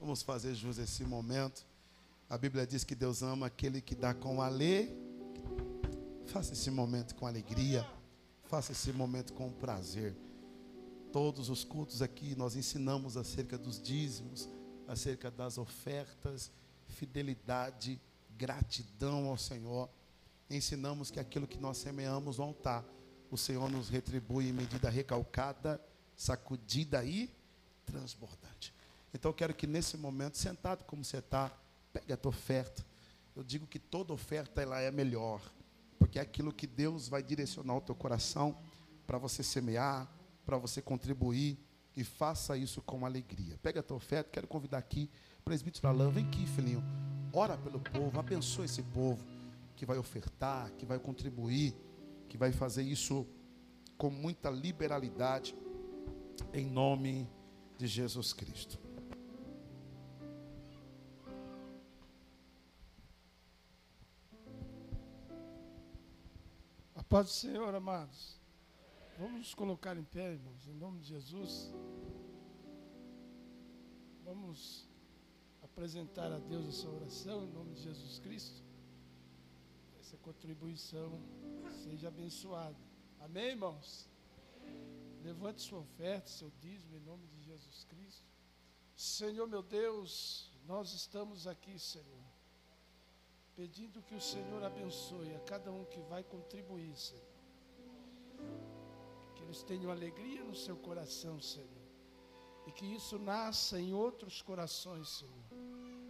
Vamos fazer jus a esse momento. A Bíblia diz que Deus ama aquele que dá com alegria. Faça esse momento com alegria. Faça esse momento com prazer. Todos os cultos aqui nós ensinamos acerca dos dízimos, acerca das ofertas, fidelidade, gratidão ao Senhor. Ensinamos que aquilo que nós semeamos no o Senhor nos retribui em medida recalcada, sacudida e transbordante. Então eu quero que nesse momento, sentado como você está, pegue a tua oferta. Eu digo que toda oferta ela é melhor, porque é aquilo que Deus vai direcionar o teu coração para você semear, para você contribuir e faça isso com alegria. Pega a tua oferta, quero convidar aqui presbítero Alain, vem aqui, filhinho. Ora pelo povo, abençoa esse povo que vai ofertar, que vai contribuir, que vai fazer isso com muita liberalidade, em nome de Jesus Cristo. Paz do Senhor, amados. Vamos nos colocar em pé, irmãos, em nome de Jesus. Vamos apresentar a Deus essa oração em nome de Jesus Cristo. Essa contribuição seja abençoada. Amém, irmãos? Levante sua oferta, seu dízimo em nome de Jesus Cristo. Senhor meu Deus, nós estamos aqui, Senhor, pedindo que o Senhor abençoe a cada um que vai contribuir, Senhor. Que eles tenham alegria no seu coração, Senhor. E que isso nasça em outros corações, Senhor.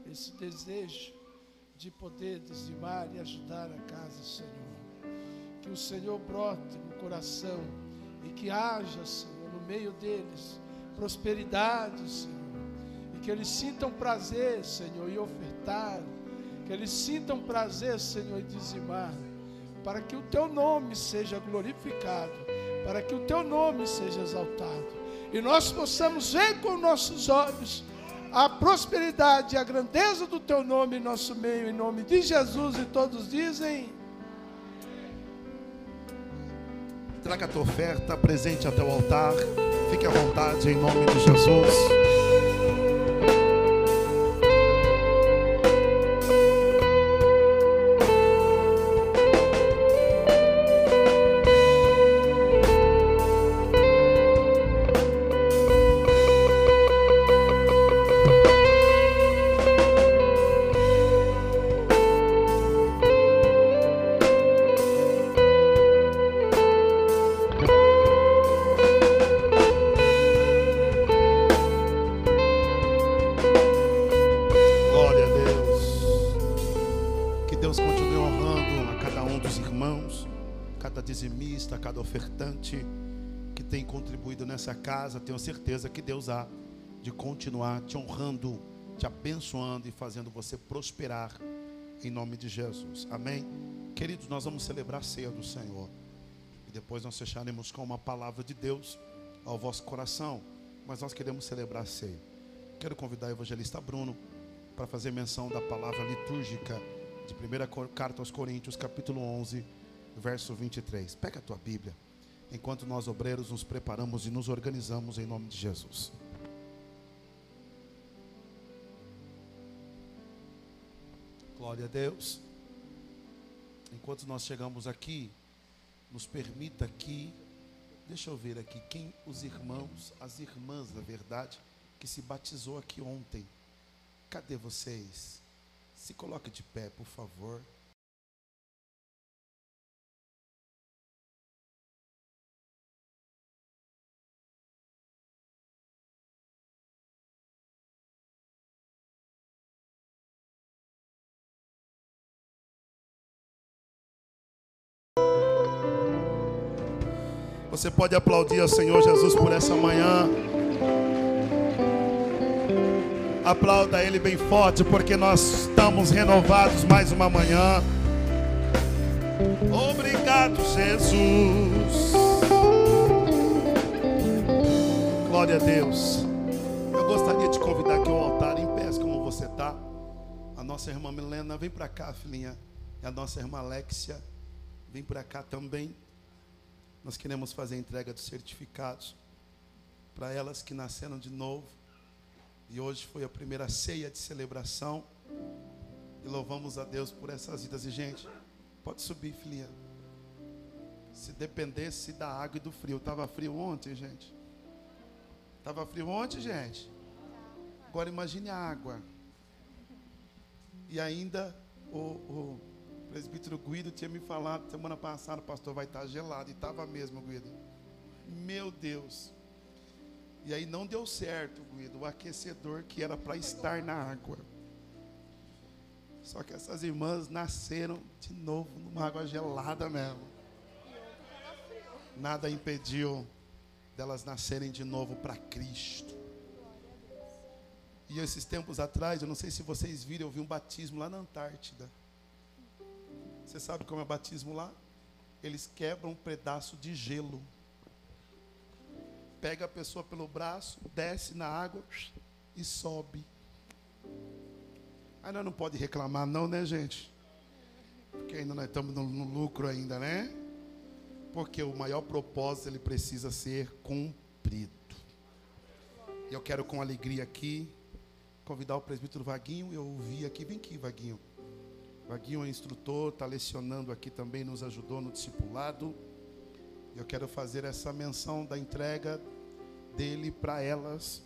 Esse desejo de poder dizimar e ajudar a casa, Senhor. Que o Senhor brote no coração e que haja, Senhor, no meio deles prosperidade, Senhor. E que eles sintam prazer, Senhor, em ofertar. Eles sintam prazer, Senhor, em dizimar. Para que o teu nome seja glorificado. Para que o teu nome seja exaltado. E nós possamos ver com nossos olhos a prosperidade e a grandeza do teu nome em nosso meio, em nome de Jesus. E todos dizem. Traga a tua oferta, presente até o altar. Fique à vontade em nome de Jesus. Que Deus há de continuar te honrando, te abençoando e fazendo você prosperar em nome de Jesus. Amém? Queridos, nós vamos celebrar a ceia do Senhor. E depois nós fecharemos com uma palavra de Deus ao vosso coração. Mas nós queremos celebrar a ceia. Quero convidar o evangelista Bruno para fazer menção da palavra litúrgica de 1 carta aos Coríntios, capítulo 11, verso 23. Pega a tua Bíblia, enquanto nós obreiros nos preparamos e nos organizamos em nome de Jesus. Glória a Deus. Enquanto nós chegamos aqui, nos permita aqui, deixa eu ver aqui, quem os irmãos, as irmãs, na verdade, que se batizou aqui ontem. Cadê vocês? Se coloque de pé, por favor. Você pode aplaudir ao Senhor Jesus por essa manhã. Aplauda Ele bem forte, porque nós estamos renovados mais uma manhã. Obrigado, Jesus. Glória a Deus. Eu gostaria de convidar aqui o altar em pés, como você está. A nossa irmã Milena, vem para cá, filhinha. E a nossa irmã Alexia, vem para cá também. Nós queremos fazer a entrega dos certificados para elas que nasceram de novo. E hoje foi a primeira ceia de celebração. E louvamos a Deus por essas vidas. E, gente, pode subir, filhinha. Se dependesse da água e do frio. Estava frio ontem, gente. Estava frio ontem, gente. Agora imagine a água. E ainda o, o presbítero Guido tinha me falado semana passada, pastor, vai estar gelado. E estava mesmo, Guido. Meu Deus. E aí não deu certo, Guido, o aquecedor que era para estar na água. Só que essas irmãs nasceram de novo numa água gelada mesmo. Nada impediu delas nascerem de novo para Cristo. E esses tempos atrás, eu não sei se vocês viram, eu vi um batismo lá na Antártida. Você sabe como é o batismo lá? Eles quebram um pedaço de gelo pega a pessoa pelo braço, desce na água e sobe. Nós não pode reclamar não, né, gente? Porque ainda nós estamos no, no lucro ainda, né? Porque o maior propósito ele precisa ser cumprido. E eu quero com alegria aqui convidar o presbítero Vaguinho. Eu ouvi aqui, vem aqui, Vaguinho. Vaguinho é instrutor, está lecionando aqui também, nos ajudou no discipulado. Eu quero fazer essa menção da entrega dele para elas,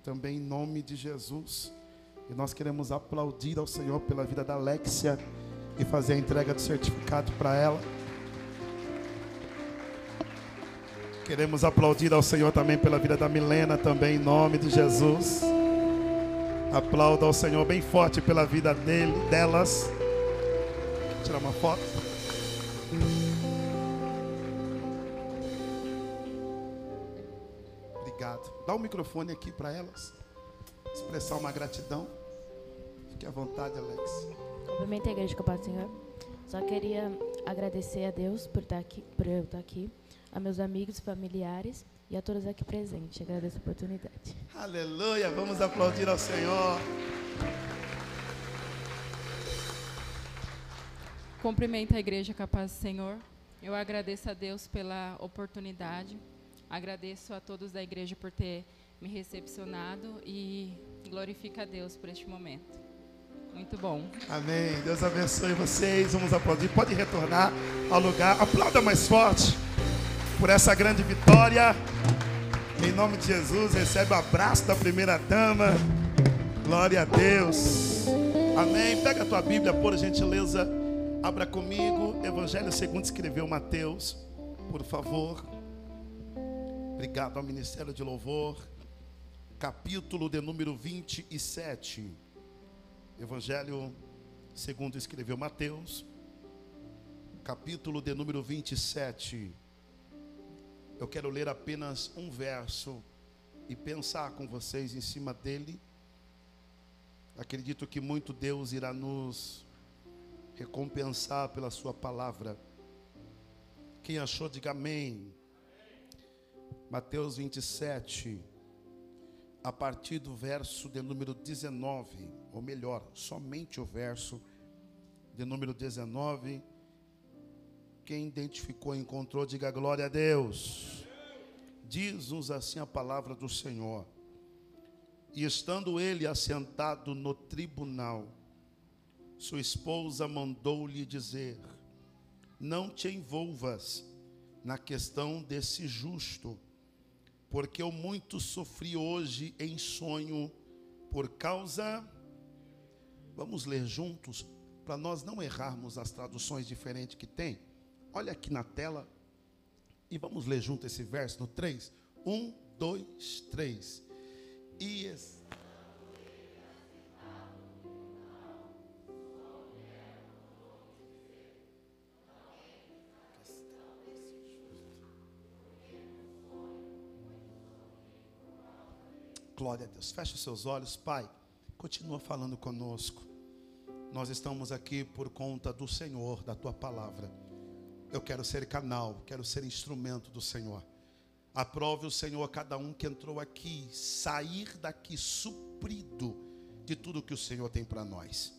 também em nome de Jesus. E nós queremos aplaudir ao Senhor pela vida da Alexia e fazer a entrega do certificado para ela. Queremos aplaudir ao Senhor também pela vida da Milena, também em nome de Jesus. Aplauda ao Senhor bem forte pela vida dele, delas. Tirar uma foto. Dá o um microfone aqui para elas. Expressar uma gratidão. Fique à vontade, Alex. Cumprimento a igreja paz do Senhor. Só queria agradecer a Deus por estar aqui, por eu estar aqui, a meus amigos, familiares e a todos aqui presentes. Agradeço a oportunidade. Aleluia! Vamos aplaudir ao Senhor. Cumprimento a igreja com a paz do Senhor. Eu agradeço a Deus pela oportunidade Agradeço a todos da igreja por ter me recepcionado e glorifico a Deus por este momento. Muito bom. Amém. Deus abençoe vocês. Vamos aplaudir. Pode retornar ao lugar. Aplauda mais forte por essa grande vitória. Em nome de Jesus, recebe o abraço da primeira dama. Glória a Deus. Amém. Pega a tua Bíblia, por gentileza. Abra comigo. Evangelho segundo escreveu Mateus. Por favor. Obrigado ao Ministério de Louvor. Capítulo de número 27. Evangelho segundo escreveu Mateus. Capítulo de número 27. Eu quero ler apenas um verso e pensar com vocês em cima dele. Acredito que muito Deus irá nos recompensar pela sua palavra. Quem achou, diga amém. Mateus 27, a partir do verso de número 19, ou melhor, somente o verso de número 19. Quem identificou, encontrou, diga glória a Deus. Diz-nos assim a palavra do Senhor. E estando ele assentado no tribunal, sua esposa mandou-lhe dizer: Não te envolvas na questão desse justo porque eu muito sofri hoje em sonho por causa. Vamos ler juntos, para nós não errarmos as traduções diferentes que tem. Olha aqui na tela e vamos ler junto esse verso no 3. 1, 2, 3. E Glória a Deus. Feche os seus olhos, Pai. continua falando conosco. Nós estamos aqui por conta do Senhor, da tua palavra. Eu quero ser canal, quero ser instrumento do Senhor. Aprove o Senhor cada um que entrou aqui, sair daqui suprido de tudo que o Senhor tem para nós.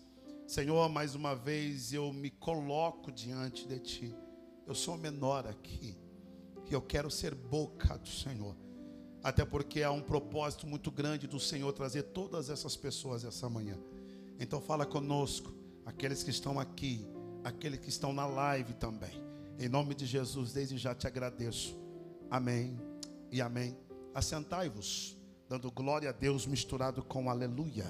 Senhor, mais uma vez eu me coloco diante de Ti. Eu sou menor aqui. E eu quero ser boca do Senhor. Até porque há um propósito muito grande do Senhor trazer todas essas pessoas essa manhã. Então fala conosco, aqueles que estão aqui, aqueles que estão na live também. Em nome de Jesus, desde já te agradeço. Amém e amém. Assentai-vos, dando glória a Deus misturado com aleluia.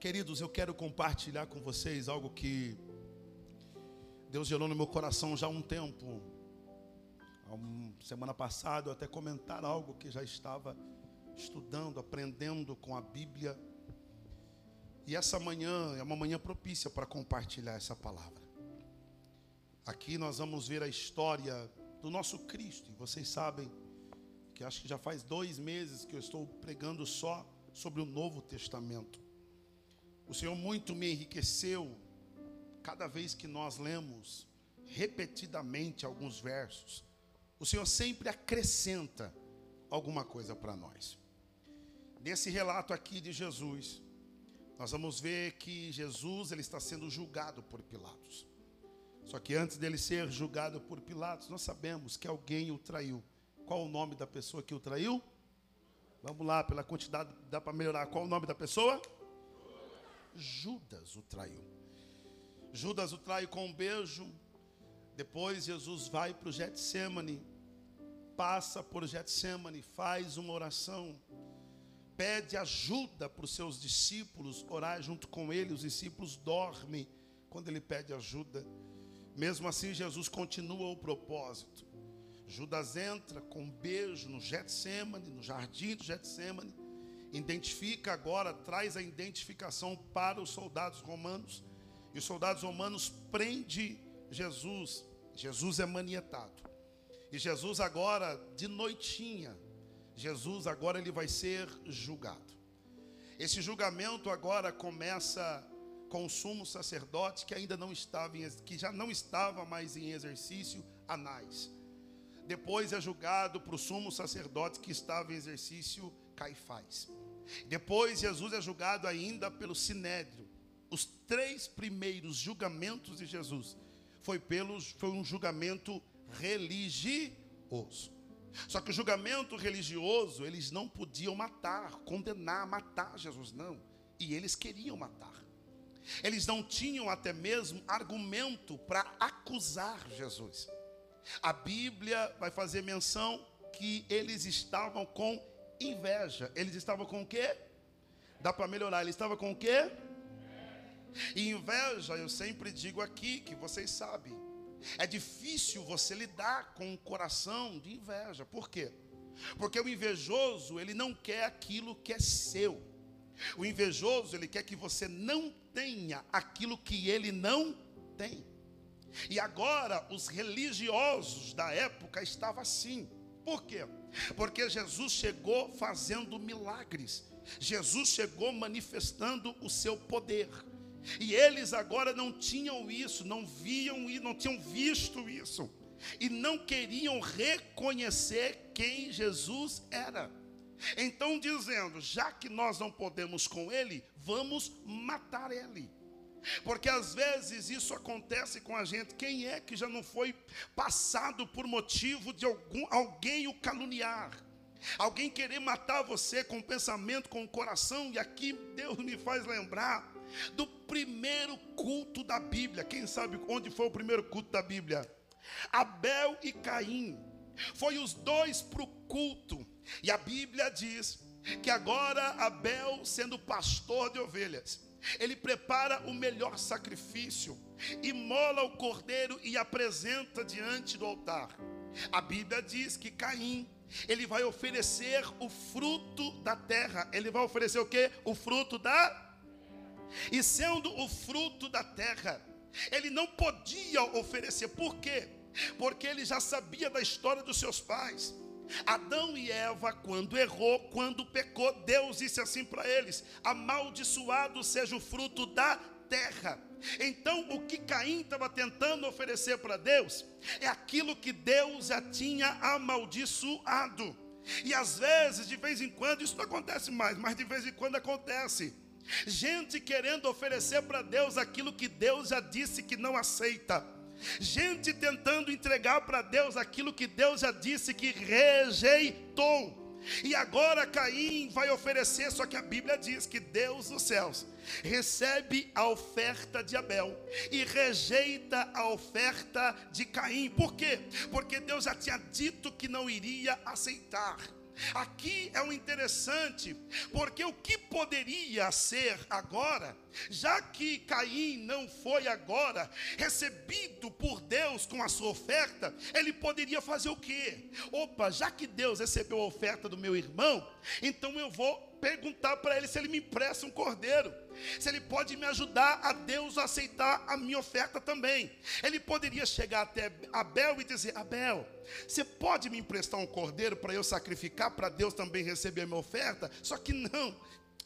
Queridos, eu quero compartilhar com vocês algo que Deus gerou no meu coração já há um tempo. Semana passada eu até comentar algo que já estava estudando, aprendendo com a Bíblia. E essa manhã é uma manhã propícia para compartilhar essa palavra. Aqui nós vamos ver a história do nosso Cristo. E vocês sabem que acho que já faz dois meses que eu estou pregando só sobre o Novo Testamento. O Senhor muito me enriqueceu cada vez que nós lemos repetidamente alguns versos. O Senhor sempre acrescenta alguma coisa para nós. Nesse relato aqui de Jesus, nós vamos ver que Jesus ele está sendo julgado por Pilatos. Só que antes dele ser julgado por Pilatos, nós sabemos que alguém o traiu. Qual o nome da pessoa que o traiu? Vamos lá, pela quantidade dá para melhorar. Qual o nome da pessoa? Judas o traiu. Judas o trai com um beijo. Depois Jesus vai para o Getsemane, passa por Getsemane, faz uma oração, pede ajuda para os seus discípulos, orar junto com ele. Os discípulos dormem quando ele pede ajuda. Mesmo assim, Jesus continua o propósito. Judas entra com um beijo no Getsemane, no jardim do Getsemane, identifica agora, traz a identificação para os soldados romanos, e os soldados romanos prende Jesus. Jesus é manietado. E Jesus agora, de noitinha, Jesus agora ele vai ser julgado. Esse julgamento agora começa com o sumo sacerdote que ainda não estava em, que já não estava mais em exercício, Anás. Depois é julgado para o sumo sacerdote que estava em exercício, Caifás. Depois Jesus é julgado ainda pelo sinédrio. Os três primeiros julgamentos de Jesus foi pelos foi um julgamento religioso. Só que o julgamento religioso, eles não podiam matar, condenar, matar Jesus, não. E eles queriam matar. Eles não tinham até mesmo argumento para acusar Jesus. A Bíblia vai fazer menção que eles estavam com inveja. Eles estavam com o quê? Dá para melhorar. Eles estavam com o quê? E inveja, eu sempre digo aqui que vocês sabem. É difícil você lidar com um coração de inveja. Por quê? Porque o invejoso, ele não quer aquilo que é seu. O invejoso, ele quer que você não tenha aquilo que ele não tem. E agora os religiosos da época estavam assim. Por quê? Porque Jesus chegou fazendo milagres. Jesus chegou manifestando o seu poder. E eles agora não tinham isso, não viam e não tinham visto isso. E não queriam reconhecer quem Jesus era. Então, dizendo, já que nós não podemos com ele, vamos matar ele. Porque às vezes isso acontece com a gente. Quem é que já não foi passado por motivo de algum, alguém o caluniar? Alguém querer matar você com o pensamento, com o coração, e aqui Deus me faz lembrar do primeiro culto da Bíblia. Quem sabe onde foi o primeiro culto da Bíblia? Abel e Caim. Foi os dois para o culto. E a Bíblia diz que agora Abel, sendo pastor de ovelhas, ele prepara o melhor sacrifício, imola o cordeiro e apresenta diante do altar. A Bíblia diz que Caim, ele vai oferecer o fruto da terra. Ele vai oferecer o que? O fruto da e sendo o fruto da terra, ele não podia oferecer. Por quê? Porque ele já sabia da história dos seus pais. Adão e Eva, quando errou, quando pecou, Deus disse assim para eles: Amaldiçoado seja o fruto da terra. Então, o que Caim estava tentando oferecer para Deus é aquilo que Deus já tinha amaldiçoado. E às vezes, de vez em quando, isso não acontece mais, mas de vez em quando acontece. Gente querendo oferecer para Deus aquilo que Deus já disse que não aceita. Gente tentando entregar para Deus aquilo que Deus já disse que rejeitou. E agora Caim vai oferecer, só que a Bíblia diz que Deus dos céus recebe a oferta de Abel e rejeita a oferta de Caim. Por quê? Porque Deus já tinha dito que não iria aceitar. Aqui é o interessante, porque o que poderia ser agora, já que Caim não foi agora recebido por Deus com a sua oferta, ele poderia fazer o quê? Opa, já que Deus recebeu a oferta do meu irmão, então eu vou perguntar para ele se ele me empresta um cordeiro, se ele pode me ajudar a Deus a aceitar a minha oferta também. Ele poderia chegar até Abel e dizer: Abel, você pode me emprestar um cordeiro para eu sacrificar, para Deus também receber a minha oferta? Só que não,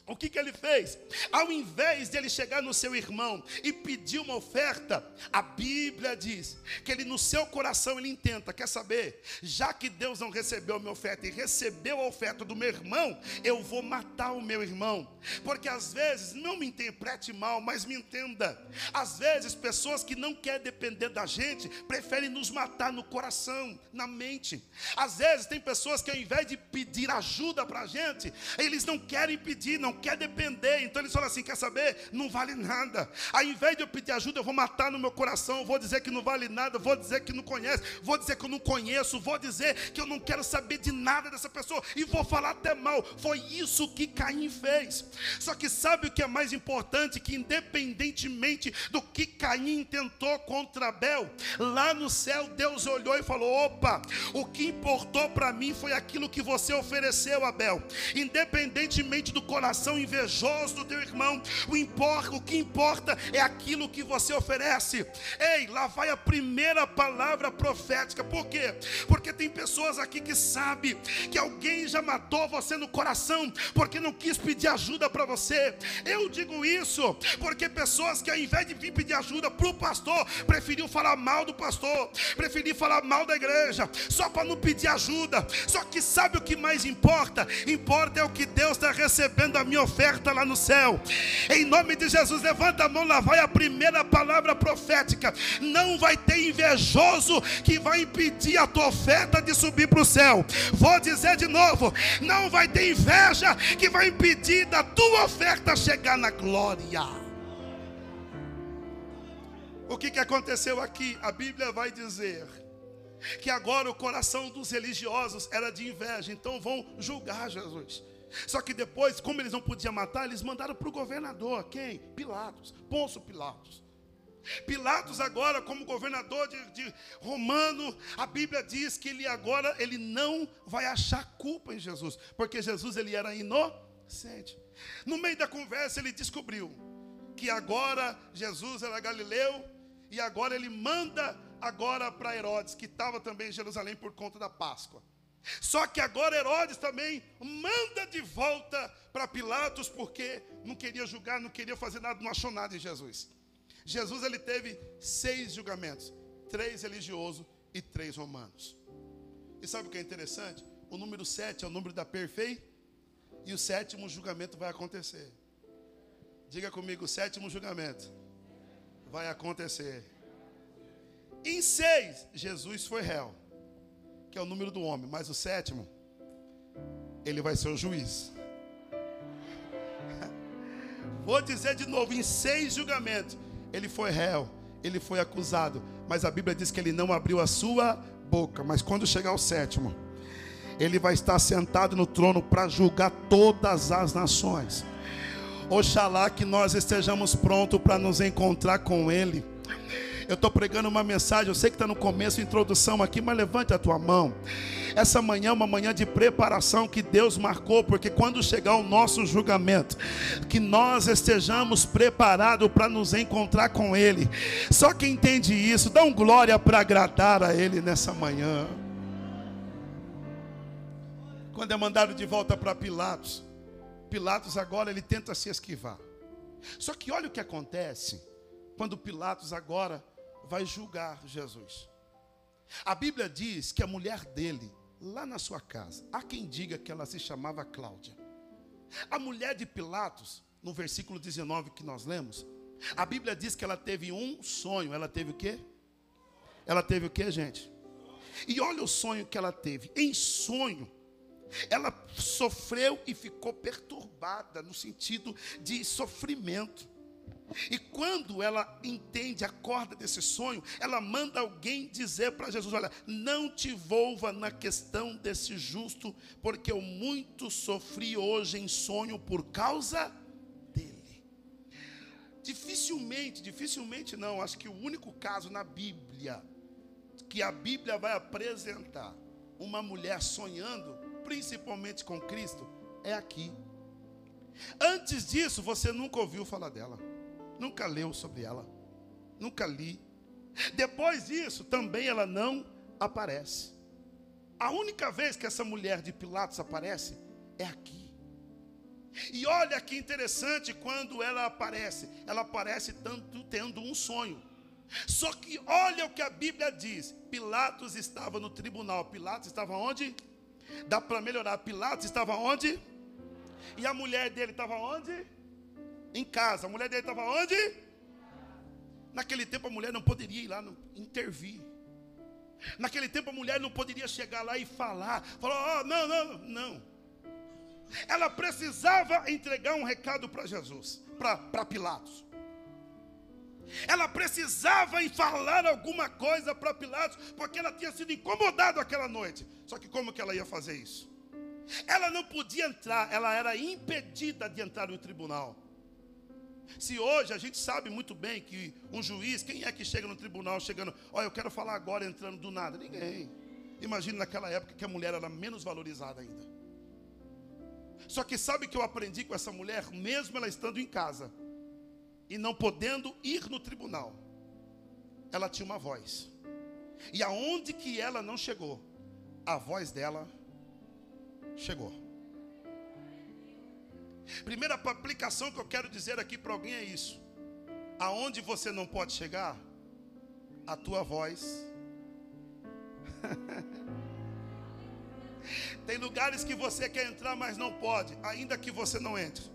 o que, que ele fez? Ao invés de ele chegar no seu irmão e pedir uma oferta, a Bíblia diz que ele no seu coração ele intenta, quer saber? Já que Deus não recebeu a minha oferta e recebeu a oferta do meu irmão, eu vou matar o meu irmão. Porque às vezes, não me interprete mal, mas me entenda. Às vezes, pessoas que não querem depender da gente, preferem nos matar no coração, na mente. Às vezes, tem pessoas que ao invés de pedir ajuda para a gente, eles não querem pedir, não quer depender. Então eles falam assim: quer saber? Não vale nada. Ao invés de eu pedir ajuda, eu vou matar no meu coração, vou dizer que não vale nada, vou dizer que não conhece, vou dizer que eu não conheço, vou dizer que eu não quero saber de nada dessa pessoa e vou falar até mal. Foi isso que Caim fez. Só que sabe o que é mais importante? Que independentemente do que Caim tentou contra Abel, lá no céu Deus olhou e falou: opa, o que importou para mim foi aquilo que você ofereceu, Abel. Independentemente do coração coração invejoso do teu irmão. O, importa, o que importa é aquilo que você oferece. Ei, lá vai a primeira palavra profética. Por quê? Porque tem pessoas aqui que sabem que alguém já matou você no coração porque não quis pedir ajuda para você. Eu digo isso porque pessoas que ao invés de vir pedir ajuda para o pastor, preferiu falar mal do pastor, preferiu falar mal da igreja, só para não pedir ajuda. Só que sabe o que mais importa? Importa é o que Deus está recebendo a minha minha oferta lá no céu. Em nome de Jesus, levanta a mão, lá vai a primeira palavra profética. Não vai ter invejoso que vai impedir a tua oferta de subir para o céu. Vou dizer de novo: não vai ter inveja que vai impedir da tua oferta chegar na glória. O que, que aconteceu aqui? A Bíblia vai dizer que agora o coração dos religiosos era de inveja, então vão julgar Jesus. Só que depois, como eles não podiam matar, eles mandaram para o governador. Quem? Pilatos. Pôncio Pilatos. Pilatos agora, como governador de, de, romano, a Bíblia diz que ele agora ele não vai achar culpa em Jesus, porque Jesus ele era inocente. No meio da conversa ele descobriu que agora Jesus era galileu e agora ele manda agora para Herodes, que estava também em Jerusalém por conta da Páscoa. Só que agora Herodes também manda de volta para Pilatos porque não queria julgar, não queria fazer nada, não achou nada em Jesus. Jesus ele teve seis julgamentos, três religiosos e três romanos. E sabe o que é interessante? O número sete é o número da perfeição e o sétimo julgamento vai acontecer. Diga comigo, o sétimo julgamento vai acontecer. Em seis, Jesus foi réu que é o número do homem, mas o sétimo, ele vai ser o juiz. Vou dizer de novo: em seis julgamentos, ele foi réu, ele foi acusado, mas a Bíblia diz que ele não abriu a sua boca. Mas quando chegar o sétimo, ele vai estar sentado no trono para julgar todas as nações. Oxalá que nós estejamos prontos para nos encontrar com Ele. Eu estou pregando uma mensagem, eu sei que está no começo, introdução aqui, mas levante a tua mão. Essa manhã é uma manhã de preparação que Deus marcou, porque quando chegar o nosso julgamento, que nós estejamos preparados para nos encontrar com Ele. Só quem entende isso, dá um glória para agradar a Ele nessa manhã. Quando é mandado de volta para Pilatos, Pilatos agora ele tenta se esquivar. Só que olha o que acontece quando Pilatos agora vai julgar Jesus. A Bíblia diz que a mulher dele, lá na sua casa, há quem diga que ela se chamava Cláudia. A mulher de Pilatos, no versículo 19 que nós lemos, a Bíblia diz que ela teve um sonho. Ela teve o quê? Ela teve o quê, gente? E olha o sonho que ela teve. Em sonho, ela sofreu e ficou perturbada no sentido de sofrimento. E quando ela entende, acorda desse sonho, ela manda alguém dizer para Jesus: Olha, não te envolva na questão desse justo, porque eu muito sofri hoje em sonho por causa dele. Dificilmente, dificilmente não, acho que o único caso na Bíblia que a Bíblia vai apresentar uma mulher sonhando, principalmente com Cristo, é aqui. Antes disso, você nunca ouviu falar dela, nunca leu sobre ela, nunca li. Depois disso, também ela não aparece. A única vez que essa mulher de Pilatos aparece é aqui. E olha que interessante quando ela aparece, ela aparece tanto tendo um sonho. Só que olha o que a Bíblia diz: Pilatos estava no tribunal. Pilatos estava onde? Dá para melhorar. Pilatos estava onde? E a mulher dele estava onde? Em casa. A mulher dele estava onde? Naquele tempo a mulher não poderia ir lá intervir. Naquele tempo a mulher não poderia chegar lá e falar. Falar, oh, não, não, não. Ela precisava entregar um recado para Jesus, para Pilatos. Ela precisava em falar alguma coisa para Pilatos, porque ela tinha sido incomodada aquela noite. Só que como que ela ia fazer isso? Ela não podia entrar, ela era impedida de entrar no tribunal. Se hoje a gente sabe muito bem que um juiz, quem é que chega no tribunal chegando, olha, eu quero falar agora entrando do nada? Ninguém. Imagine naquela época que a mulher era menos valorizada ainda. Só que sabe que eu aprendi com essa mulher, mesmo ela estando em casa, e não podendo ir no tribunal, ela tinha uma voz. E aonde que ela não chegou, a voz dela chegou. Primeira aplicação que eu quero dizer aqui para alguém é isso. Aonde você não pode chegar, a tua voz. Tem lugares que você quer entrar, mas não pode, ainda que você não entre.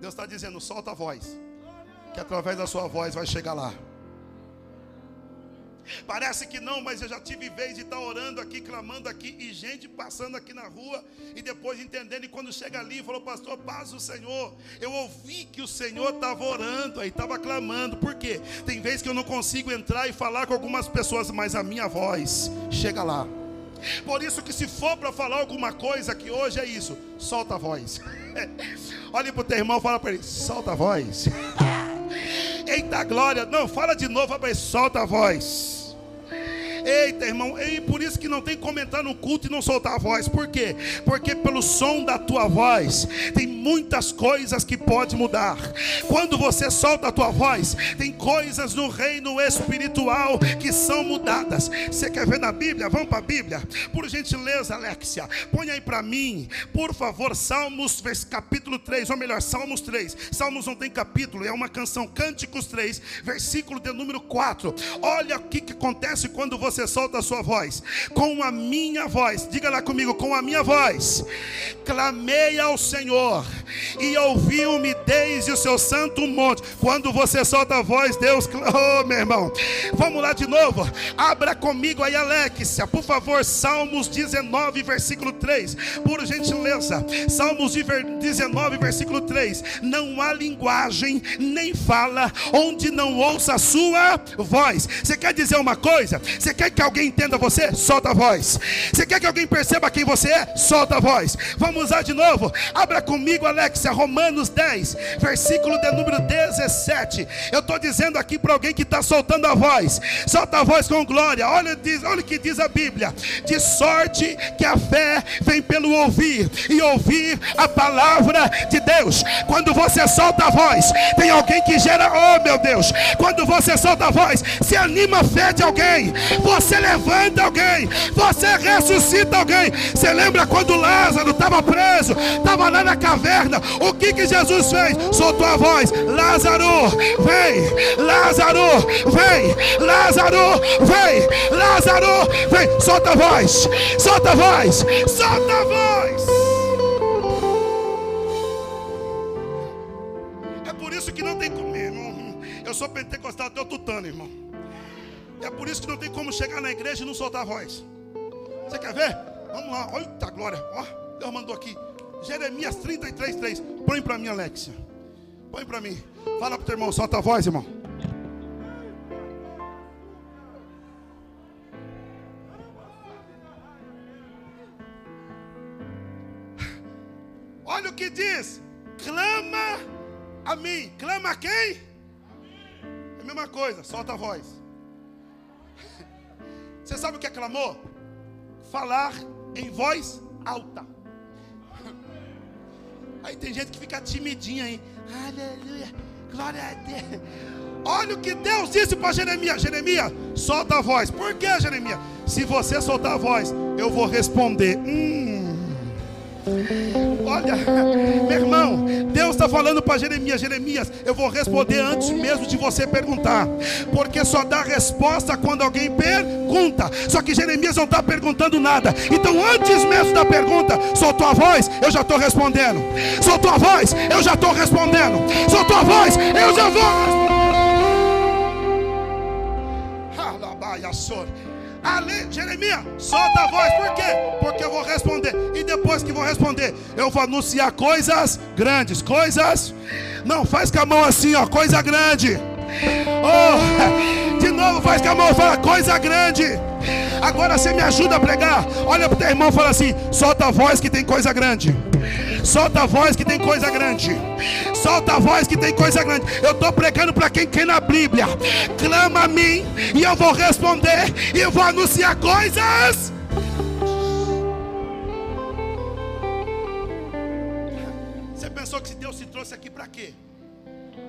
Deus está dizendo: solta a voz que através da sua voz vai chegar lá. Parece que não, mas eu já tive vez de estar orando aqui, clamando aqui, e gente passando aqui na rua, e depois entendendo, e quando chega ali, falou, pastor, paz o Senhor. Eu ouvi que o Senhor estava orando, aí estava clamando, por quê? Tem vezes que eu não consigo entrar e falar com algumas pessoas, mas a minha voz chega lá. Por isso que se for para falar alguma coisa que hoje é isso, solta a voz. Olhe para o teu irmão fala para ele, solta a voz. Eita glória, não, fala de novo, mas solta a voz. Eita, irmão, e por isso que não tem como entrar no culto e não soltar a voz. Por quê? Porque pelo som da tua voz tem muitas coisas que pode mudar. Quando você solta a tua voz, tem coisas no reino espiritual que são mudadas. Você quer ver na Bíblia? Vamos para a Bíblia. Por gentileza, Alexia, põe aí para mim, por favor, Salmos capítulo 3, ou melhor, Salmos 3. Salmos não tem capítulo, é uma canção, Cânticos 3, versículo de número 4. Olha o que, que acontece quando você você solta a sua voz. Com a minha voz, diga lá comigo, com a minha voz, clamei ao Senhor e ouviu-me desde o seu santo monte. Quando você solta a voz, Deus, oh meu irmão, vamos lá de novo. Abra comigo aí, Alexia, por favor, Salmos 19, versículo 3, por gentileza. Salmos 19, versículo 3. Não há linguagem nem fala onde não ouça a sua voz. Você quer dizer uma coisa? Você quer quer que alguém entenda você? Solta a voz. Você quer que alguém perceba quem você é? Solta a voz. Vamos lá de novo. Abra comigo, Alexia, Romanos 10, versículo de número 17. Eu estou dizendo aqui para alguém que está soltando a voz. Solta a voz com glória. Olha, olha o que diz a Bíblia. De sorte que a fé vem pelo ouvir e ouvir a palavra de Deus. Quando você solta a voz, tem alguém que gera, oh meu Deus. Quando você solta a voz, se anima a fé de alguém você levanta alguém, você ressuscita alguém. Você lembra quando Lázaro estava preso, estava lá na caverna? O que, que Jesus fez? Soltou a voz: Lázaro, vem, Lázaro, vem, Lázaro, vem, Lázaro, vem. Solta a voz, solta a voz, solta a voz. É por isso que não tem como. Eu sou pentecostal até o tutano, irmão. É por isso que não tem como chegar na igreja e não soltar a voz. Você quer ver? Vamos lá, olha a glória. Ó, Deus mandou aqui. Jeremias 33, 3. Põe para mim, Alexia. Põe para mim. Fala para o teu irmão, solta a voz, irmão. Olha o que diz. Clama a mim. Clama a quem? É a mesma coisa, solta a voz. Você sabe o que é clamor? Falar em voz alta. Aí tem gente que fica timidinha aí. Aleluia. Glória a Deus. Olha o que Deus disse para Jeremias. Jeremias, solta a voz. Por que, Jeremias? Se você soltar a voz, eu vou responder. Hum. Olha, meu irmão, Deus está falando para Jeremias: Jeremias, eu vou responder antes mesmo de você perguntar, porque só dá resposta quando alguém pergunta. Só que Jeremias não está perguntando nada, então antes mesmo da pergunta, soltou a voz, eu já estou respondendo. Soltou a voz, eu já estou respondendo. Soltou a voz, eu já vou responder. Ali, Jeremias, solta a voz, por quê? Porque eu vou responder. E depois que vou responder, eu vou anunciar coisas grandes, coisas. Não, faz com a mão assim, ó, coisa grande. Oh, novo, faz com a mão, fala coisa grande. Agora você me ajuda a pregar. Olha para o teu irmão e fala assim: solta a voz que tem coisa grande. Solta a voz que tem coisa grande. Solta a voz que tem coisa grande. Eu estou pregando para quem quer na Bíblia. Clama a mim e eu vou responder e eu vou anunciar coisas. Você pensou que Deus se trouxe aqui para quê?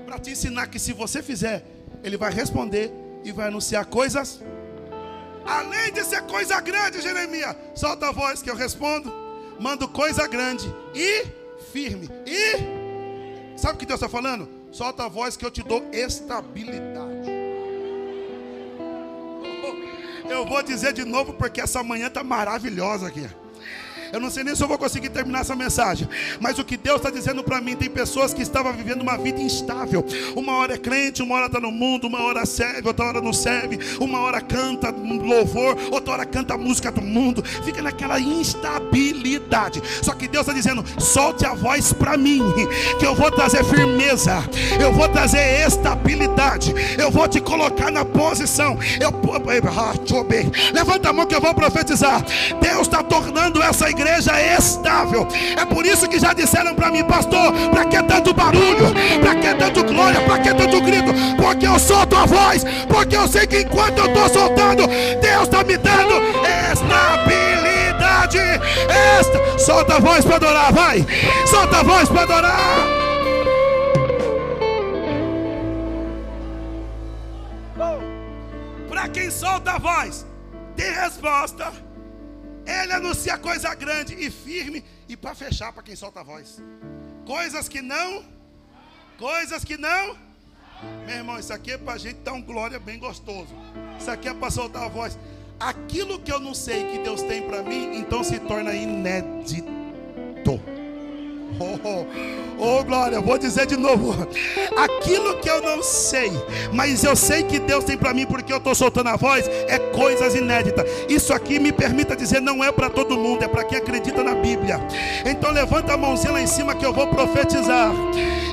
Para te ensinar que se você fizer, Ele vai responder e vai anunciar coisas. Além de ser coisa grande, Jeremias, solta a voz que eu respondo. Mando coisa grande e firme. E sabe o que Deus está falando? Solta a voz que eu te dou estabilidade. Eu vou dizer de novo porque essa manhã está maravilhosa aqui. Eu não sei nem se eu vou conseguir terminar essa mensagem. Mas o que Deus está dizendo para mim, tem pessoas que estavam vivendo uma vida instável. Uma hora é crente, uma hora está no mundo, uma hora serve, outra hora não serve, uma hora canta louvor, outra hora canta a música do mundo. Fica naquela instabilidade. Só que Deus está dizendo: solte a voz para mim, que eu vou trazer firmeza, eu vou trazer estabilidade, eu vou te colocar na posição. Eu, ah, levanta a mão que eu vou profetizar. Deus está tornando essa igreja igreja estável. É por isso que já disseram para mim, pastor, para que tanto barulho? Para que tanto glória? Para que tanto grito? Porque eu solto a voz, porque eu sei que enquanto eu estou soltando, Deus está me dando estabilidade. Esta, solta a voz para adorar, vai. Solta a voz para adorar. Para quem solta a voz, tem resposta. Ele anuncia coisa grande e firme e para fechar para quem solta a voz. Coisas que não, coisas que não. Meu irmão, isso aqui é para a gente dar um glória bem gostoso. Isso aqui é para soltar a voz. Aquilo que eu não sei que Deus tem para mim, então se torna inédito. Oh, oh, glória, vou dizer de novo. Aquilo que eu não sei, mas eu sei que Deus tem para mim porque eu estou soltando a voz, é coisas inéditas. Isso aqui me permita dizer, não é para todo mundo, é para quem acredita na Bíblia. Então levanta a mãozinha lá em cima que eu vou profetizar.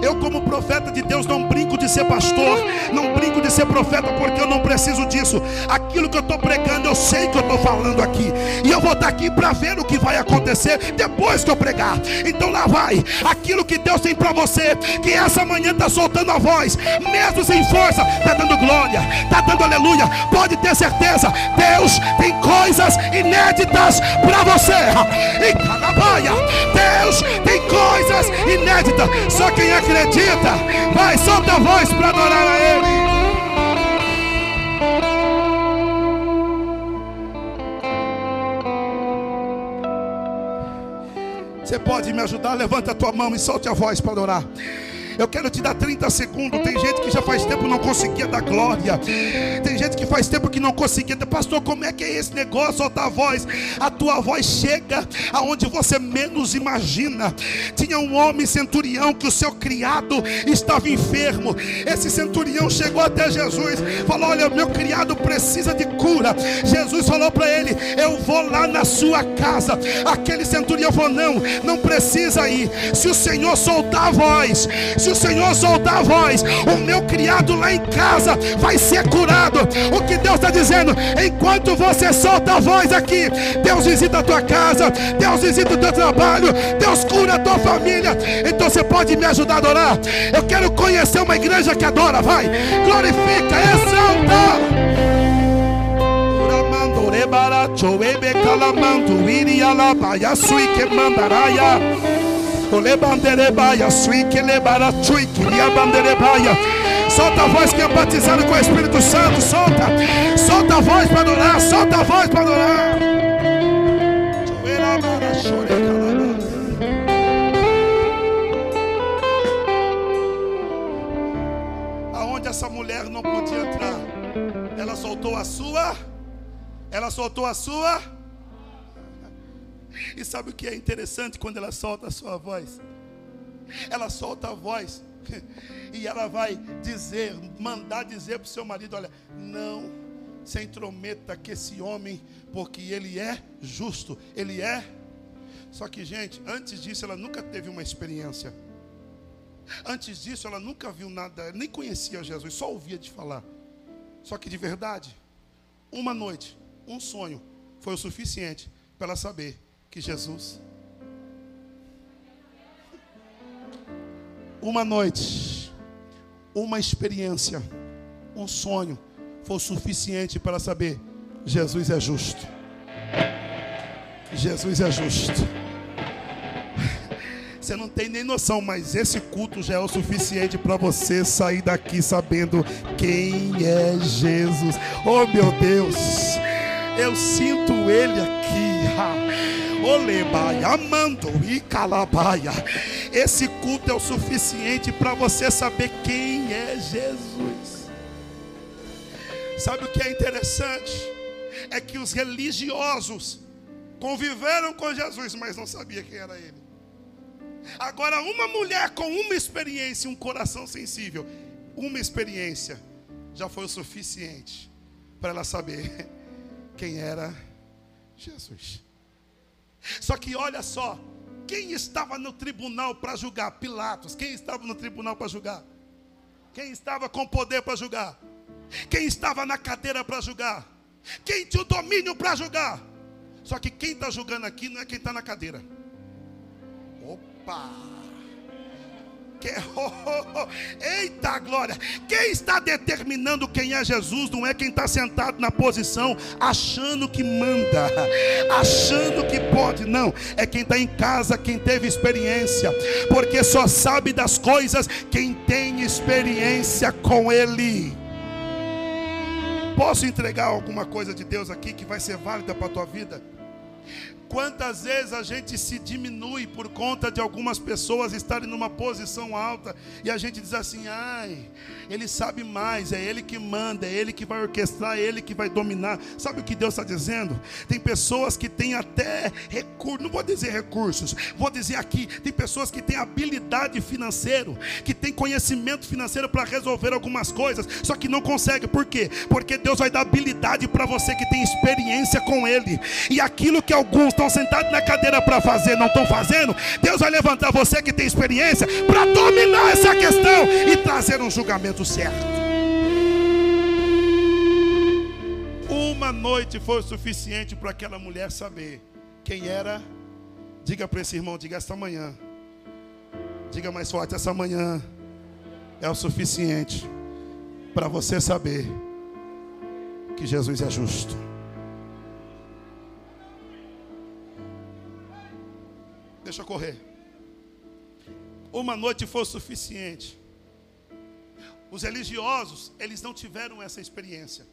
Eu, como profeta de Deus, não brinco de ser pastor, não brinco de ser profeta, porque eu não preciso disso. Aquilo que eu estou pregando, eu sei que eu estou falando aqui, e eu vou estar aqui para ver o que vai acontecer depois que eu pregar. Então lá vai aquilo que Deus tem para você, que essa manhã está soltando a voz, mesmo sem força, está dando glória, está dando aleluia. Pode ter certeza, Deus tem coisas inéditas para você. E Deus tem coisas inéditas. Só quem acredita, vai, solta a voz para adorar a Ele. Você pode me ajudar? Levanta a tua mão e solte a voz para adorar. Eu quero te dar 30 segundos. Tem gente que já faz tempo não conseguia dar glória. Tem gente que faz tempo que não conseguia. Pastor, como é que é esse negócio? Solta a voz. A tua voz chega aonde você menos imagina. Tinha um homem centurião que o seu criado estava enfermo. Esse centurião chegou até Jesus. Falou: Olha, meu criado precisa de cura. Jesus falou para ele: Eu vou lá na sua casa. Aquele centurião falou: Não, não precisa ir. Se o Senhor soltar a voz, se o Senhor soltar a voz, o meu criado lá em casa vai ser curado. O que Deus está dizendo, enquanto você solta a voz aqui, Deus visita a tua casa, Deus visita o teu trabalho, Deus cura a tua família. Então você pode me ajudar a adorar. Eu quero conhecer uma igreja que adora, vai, glorifica, exalta. Rebaracho, ebe calamando, irialaba, yasui que Solta a voz que é batizado com o Espírito Santo. Solta. Solta a voz para adorar. Solta a voz para adorar. Aonde essa mulher não podia entrar, ela soltou a sua. Ela soltou a sua. E sabe o que é interessante quando ela solta a sua voz? Ela solta a voz e ela vai dizer, mandar dizer para o seu marido: olha, não se intrometa com esse homem, porque ele é justo, ele é. Só que, gente, antes disso ela nunca teve uma experiência. Antes disso ela nunca viu nada, nem conhecia Jesus, só ouvia de falar. Só que de verdade, uma noite, um sonho, foi o suficiente para ela saber que Jesus. Uma noite, uma experiência, um sonho foi suficiente para saber: Jesus é justo. Jesus é justo. Você não tem nem noção, mas esse culto já é o suficiente para você sair daqui sabendo quem é Jesus. Oh meu Deus, eu sinto Ele aqui. Amando e calabaia. Esse culto é o suficiente para você saber quem é Jesus. Sabe o que é interessante? É que os religiosos conviveram com Jesus, mas não sabia quem era ele. Agora, uma mulher com uma experiência, um coração sensível, uma experiência já foi o suficiente para ela saber quem era Jesus. Só que olha só, quem estava no tribunal para julgar? Pilatos. Quem estava no tribunal para julgar? Quem estava com poder para julgar? Quem estava na cadeira para julgar? Quem tinha o domínio para julgar? Só que quem está julgando aqui não é quem está na cadeira. Opa! Que, oh, oh, oh. Eita glória! Quem está determinando quem é Jesus não é quem está sentado na posição achando que manda, achando que pode, não. É quem está em casa, quem teve experiência, porque só sabe das coisas quem tem experiência com Ele. Posso entregar alguma coisa de Deus aqui que vai ser válida para a tua vida? Quantas vezes a gente se diminui por conta de algumas pessoas estarem numa posição alta e a gente diz assim: ai, ele sabe mais, é ele que manda, é ele que vai orquestrar, é ele que vai dominar. Sabe o que Deus está dizendo? Tem pessoas que têm até recursos, não vou dizer recursos, vou dizer aqui: tem pessoas que têm habilidade financeira, que têm conhecimento financeiro para resolver algumas coisas, só que não consegue, por quê? Porque Deus vai dar habilidade para você que tem experiência com Ele, e aquilo que alguns estão sentados na cadeira para fazer, não estão fazendo, Deus vai levantar você que tem experiência para dominar essa questão e trazer um julgamento certo. Uma noite foi o suficiente para aquela mulher saber quem era. Diga para esse irmão, diga esta manhã. Diga mais forte, essa manhã é o suficiente para você saber que Jesus é justo. Deixa eu correr. Uma noite foi o suficiente. Os religiosos, eles não tiveram essa experiência.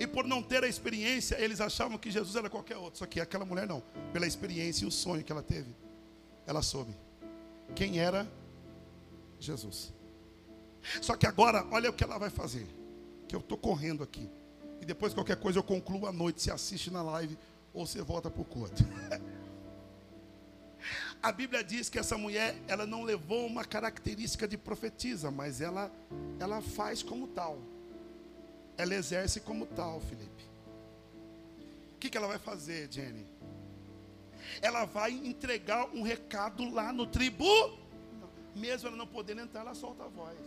E por não ter a experiência, eles achavam que Jesus era qualquer outro. Só que aquela mulher não, pela experiência e o sonho que ela teve. ela soube quem era Jesus. Só que agora, olha o que ela vai fazer. Que eu estou correndo aqui. E depois qualquer coisa eu concluo à noite. Se assiste na live ou você volta para o culto. A Bíblia diz que essa mulher, ela não levou uma característica de profetisa, mas ela, ela faz como tal. Ela exerce como tal, Felipe. O que, que ela vai fazer, Jenny? Ela vai entregar um recado lá no tribu. Mesmo ela não podendo entrar, ela solta a voz.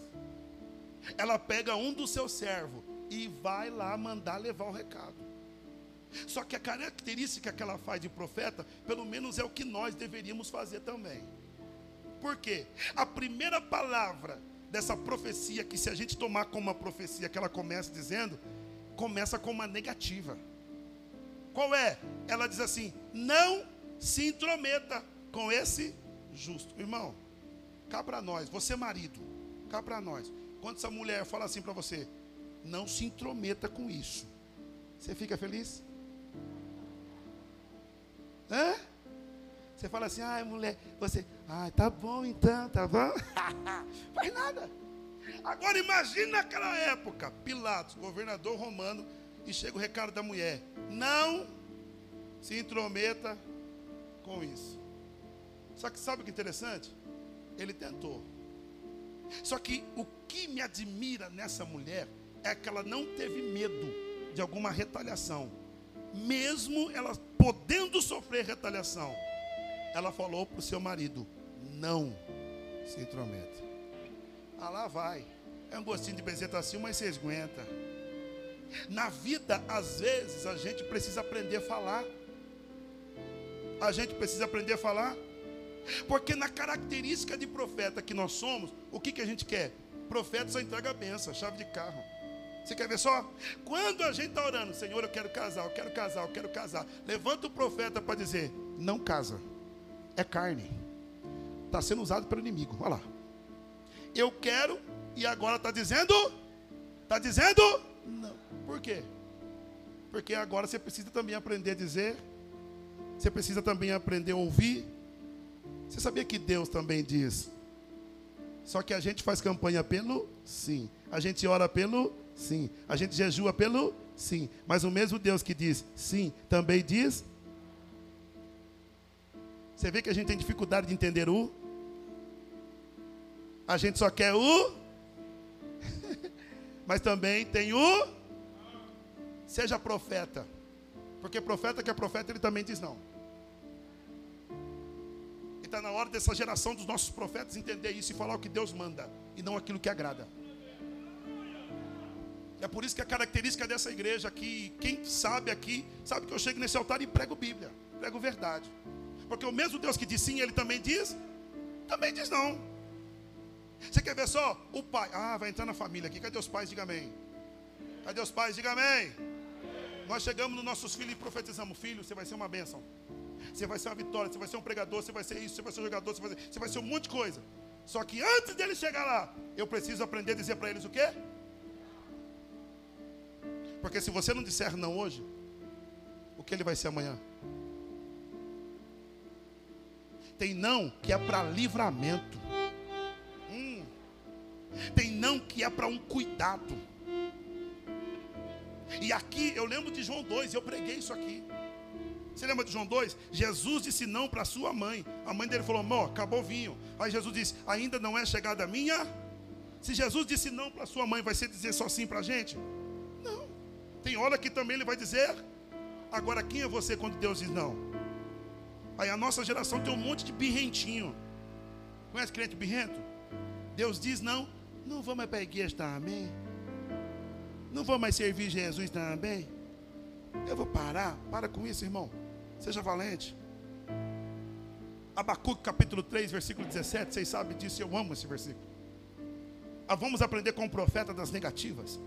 Ela pega um dos seus servos e vai lá mandar levar o recado. Só que a característica que ela faz de profeta, pelo menos é o que nós deveríamos fazer também. Por quê? A primeira palavra dessa profecia, que se a gente tomar como uma profecia que ela começa dizendo, começa com uma negativa. Qual é? Ela diz assim: não se intrometa com esse justo. Irmão, cá para nós, você marido, cá para nós. Quando essa mulher fala assim para você, não se intrometa com isso. Você fica feliz? Hã? Você fala assim, ai mulher, você, ai, tá bom então, tá bom? Faz nada. Agora imagine naquela época, Pilatos, governador romano, e chega o recado da mulher: não se intrometa com isso. Só que sabe o que é interessante? Ele tentou. Só que o que me admira nessa mulher é que ela não teve medo de alguma retaliação mesmo ela podendo sofrer retaliação, ela falou para o seu marido: não se intrometa. Ah, lá vai. É um gostinho de bezetacil, mas vocês aguentam. Na vida, às vezes, a gente precisa aprender a falar. A gente precisa aprender a falar. Porque na característica de profeta que nós somos, o que, que a gente quer? Profeta só entrega a benção, chave de carro. Você quer ver só? Quando a gente está orando, Senhor, eu quero casar, eu quero casar, eu quero casar. Levanta o profeta para dizer: não casa, é carne. Está sendo usado pelo inimigo. Olha lá. Eu quero, e agora está dizendo? Está dizendo? Não. Por quê? Porque agora você precisa também aprender a dizer. Você precisa também aprender a ouvir. Você sabia que Deus também diz? Só que a gente faz campanha pelo sim. A gente ora pelo Sim. A gente jejua pelo? Sim. Mas o mesmo Deus que diz sim, também diz. Você vê que a gente tem dificuldade de entender o? A gente só quer o? Mas também tem o? Seja profeta. Porque profeta que é profeta, ele também diz não. E está na hora dessa geração dos nossos profetas entender isso e falar o que Deus manda e não aquilo que agrada. É por isso que a característica dessa igreja aqui, quem sabe aqui, sabe que eu chego nesse altar e prego Bíblia, prego verdade. Porque o mesmo Deus que diz sim, ele também diz, também diz não. Você quer ver só? O pai, ah, vai entrar na família aqui. Cadê os pais? Diga amém. Cadê os pais? Diga amém. Nós chegamos nos nossos filhos e profetizamos: Filho, você vai ser uma bênção. Você vai ser uma vitória. Você vai ser um pregador. Você vai ser isso. Você vai ser um jogador. Você vai ser, você vai ser um monte de coisa. Só que antes dele chegar lá, eu preciso aprender a dizer para eles o quê? Porque se você não disser não hoje, o que ele vai ser amanhã? Tem não que é para livramento. Hum. Tem não que é para um cuidado. E aqui eu lembro de João 2, eu preguei isso aqui. Você lembra de João 2? Jesus disse não para sua mãe. A mãe dele falou: Amor, acabou o vinho. Aí Jesus disse: Ainda não é chegada a minha. Se Jesus disse não para sua mãe, vai ser dizer só sim para a gente? Tem hora que também ele vai dizer. Agora, quem é você quando Deus diz não? Aí a nossa geração tem um monte de birrentinho. Conhece crente birrento? Deus diz não. Não vou mais para a igreja também. Não vou mais servir Jesus também. Eu vou parar. Para com isso, irmão. Seja valente. Abacuque capítulo 3, versículo 17. Vocês sabem disso, eu amo esse versículo. Ah, vamos aprender com o profeta das negativas.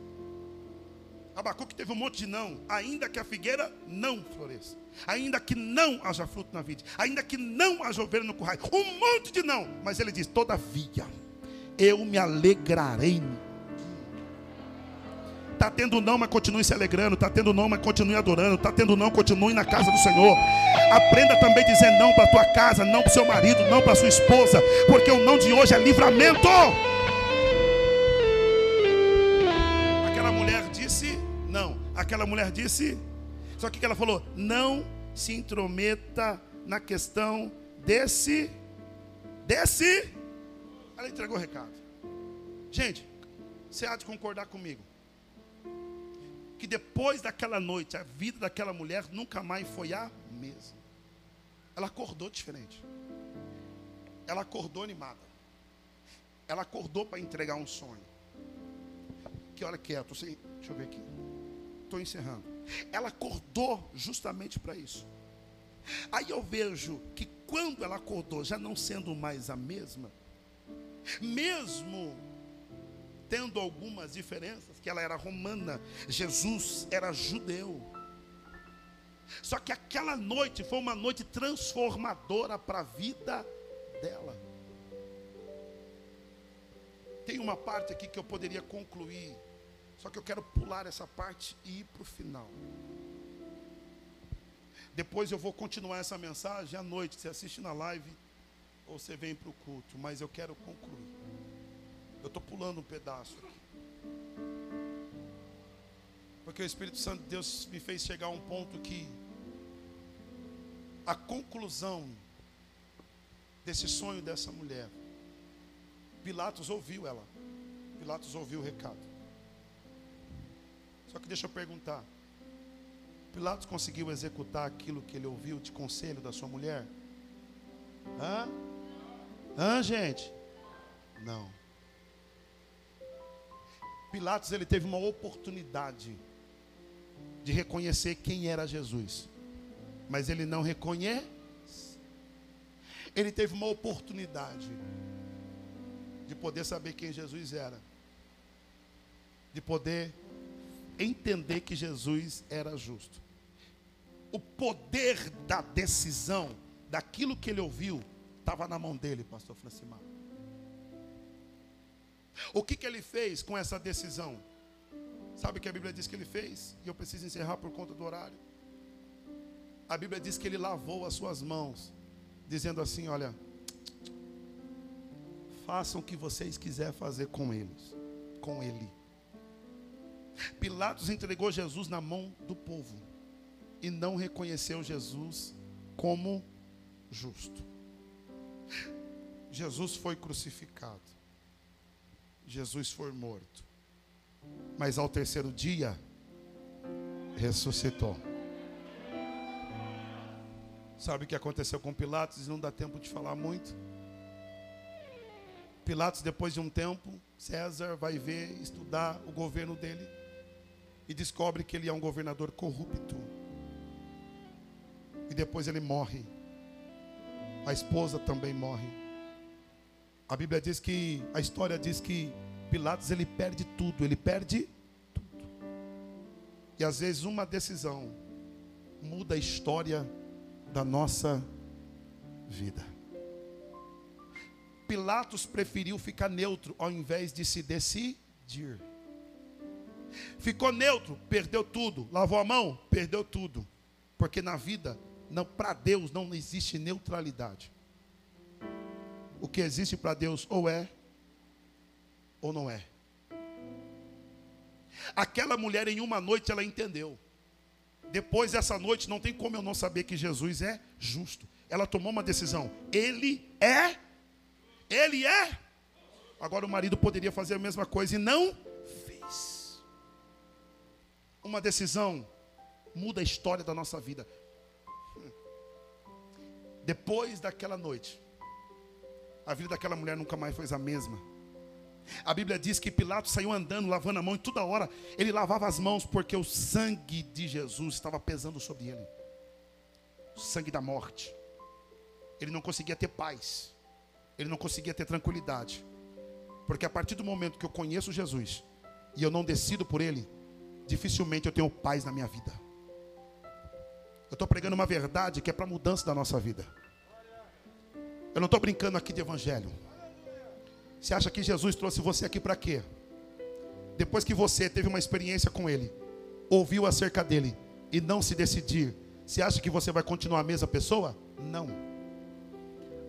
Abacuque teve um monte de não, ainda que a figueira não floresça, ainda que não haja fruto na vide, ainda que não haja ovelha no curral, um monte de não, mas ele diz: todavia, eu me alegrarei. Está tendo não, mas continue se alegrando. Está tendo não, mas continue adorando. Está tendo não, continue na casa do Senhor. Aprenda também a dizer não para a tua casa, não para o seu marido, não para a sua esposa. Porque o não de hoje é livramento. Aquela mulher disse. Só que ela falou: não se intrometa na questão desse. Desse. Ela entregou o recado. Gente, você há de concordar comigo que depois daquela noite, a vida daquela mulher nunca mais foi a mesma. Ela acordou diferente. Ela acordou animada. Ela acordou para entregar um sonho. Que hora que é? Tô sem... Deixa eu ver aqui. Estou encerrando. Ela acordou justamente para isso. Aí eu vejo que quando ela acordou, já não sendo mais a mesma, mesmo tendo algumas diferenças, que ela era romana, Jesus era judeu. Só que aquela noite foi uma noite transformadora para a vida dela. Tem uma parte aqui que eu poderia concluir, só que eu quero pular essa parte e ir para o final. Depois eu vou continuar essa mensagem à noite. Você assiste na live ou você vem para o culto, mas eu quero concluir. Eu estou pulando um pedaço aqui. Porque o Espírito Santo de Deus me fez chegar a um ponto que a conclusão desse sonho dessa mulher, Pilatos ouviu ela. Pilatos ouviu o recado. Só que deixa eu perguntar. Pilatos conseguiu executar aquilo que ele ouviu de conselho da sua mulher? Hã? Hã, gente? Não. Pilatos ele teve uma oportunidade de reconhecer quem era Jesus, mas ele não reconhece. Ele teve uma oportunidade de poder saber quem Jesus era, de poder entender que Jesus era justo. O poder da decisão, daquilo que ele ouviu, estava na mão dele, pastor Francimar. O que, que ele fez com essa decisão? Sabe o que a Bíblia diz que ele fez? E eu preciso encerrar por conta do horário. A Bíblia diz que ele lavou as suas mãos, dizendo assim: Olha, façam o que vocês quiserem fazer com eles, com ele. Pilatos entregou Jesus na mão do povo e não reconheceu Jesus como justo. Jesus foi crucificado. Jesus foi morto. Mas ao terceiro dia, ressuscitou. Sabe o que aconteceu com Pilatos? Não dá tempo de falar muito. Pilatos, depois de um tempo, César vai ver, estudar o governo dele e descobre que ele é um governador corrupto. E depois ele morre. A esposa também morre. A Bíblia diz que, a história diz que Pilatos ele perde tudo, ele perde tudo. E às vezes uma decisão muda a história da nossa vida. Pilatos preferiu ficar neutro ao invés de se decidir. Ficou neutro, perdeu tudo. Lavou a mão, perdeu tudo. Porque na vida, não para Deus não existe neutralidade o que existe para Deus ou é ou não é. Aquela mulher em uma noite ela entendeu. Depois dessa noite não tem como eu não saber que Jesus é justo. Ela tomou uma decisão. Ele é ele é. Agora o marido poderia fazer a mesma coisa e não. Uma decisão muda a história da nossa vida. Depois daquela noite, a vida daquela mulher nunca mais foi a mesma. A Bíblia diz que Pilatos saiu andando, lavando a mão, e toda hora ele lavava as mãos, porque o sangue de Jesus estava pesando sobre ele o sangue da morte. Ele não conseguia ter paz, ele não conseguia ter tranquilidade, porque a partir do momento que eu conheço Jesus e eu não decido por ele, dificilmente eu tenho paz na minha vida. Eu estou pregando uma verdade que é para mudança da nossa vida. Eu não estou brincando aqui de evangelho. Você acha que Jesus trouxe você aqui para quê? depois que você teve uma experiência com ele, ouviu acerca dele e não se decidir, você acha que você vai continuar a mesma pessoa? Não.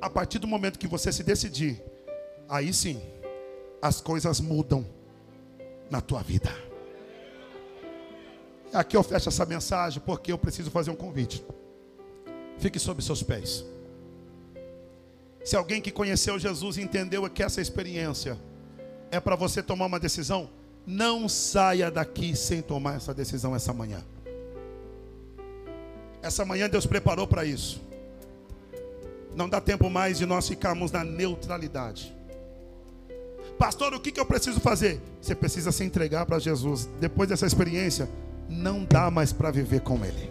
A partir do momento que você se decidir, aí sim, as coisas mudam na tua vida. Aqui eu fecho essa mensagem porque eu preciso fazer um convite. Fique sob seus pés. Se alguém que conheceu Jesus entendeu que essa experiência é para você tomar uma decisão, não saia daqui sem tomar essa decisão essa manhã. Essa manhã Deus preparou para isso. Não dá tempo mais de nós ficarmos na neutralidade. Pastor, o que, que eu preciso fazer? Você precisa se entregar para Jesus. Depois dessa experiência, não dá mais para viver com Ele.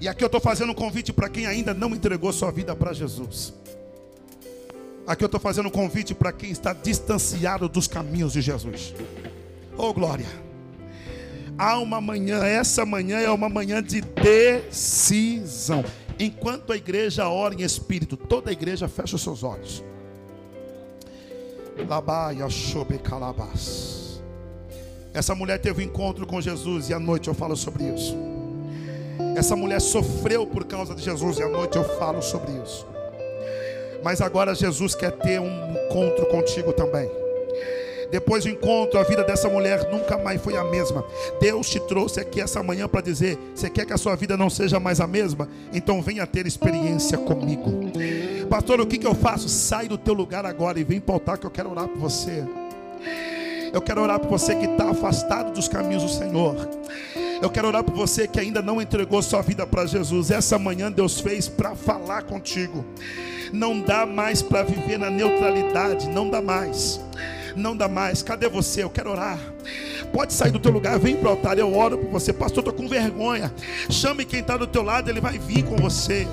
E aqui eu estou fazendo um convite para quem ainda não entregou sua vida para Jesus. Aqui eu estou fazendo um convite para quem está distanciado dos caminhos de Jesus. Oh glória! Há uma manhã, essa manhã é uma manhã de decisão. Enquanto a igreja ora em espírito, toda a igreja fecha os seus olhos. Labaia chobe calabás. Essa mulher teve um encontro com Jesus e à noite eu falo sobre isso. Essa mulher sofreu por causa de Jesus e à noite eu falo sobre isso. Mas agora Jesus quer ter um encontro contigo também. Depois do encontro, a vida dessa mulher nunca mais foi a mesma. Deus te trouxe aqui essa manhã para dizer: você quer que a sua vida não seja mais a mesma? Então venha ter experiência comigo. Pastor, o que, que eu faço? Sai do teu lugar agora e vem altar que eu quero orar por você. Eu quero orar por você que está afastado dos caminhos do Senhor. Eu quero orar por você que ainda não entregou sua vida para Jesus. Essa manhã Deus fez para falar contigo. Não dá mais para viver na neutralidade, não dá mais. Não dá mais. Cadê você? Eu quero orar. Pode sair do teu lugar, vem para o altar. Eu oro por você. Pastor, estou com vergonha. Chame quem está do teu lado, ele vai vir com você.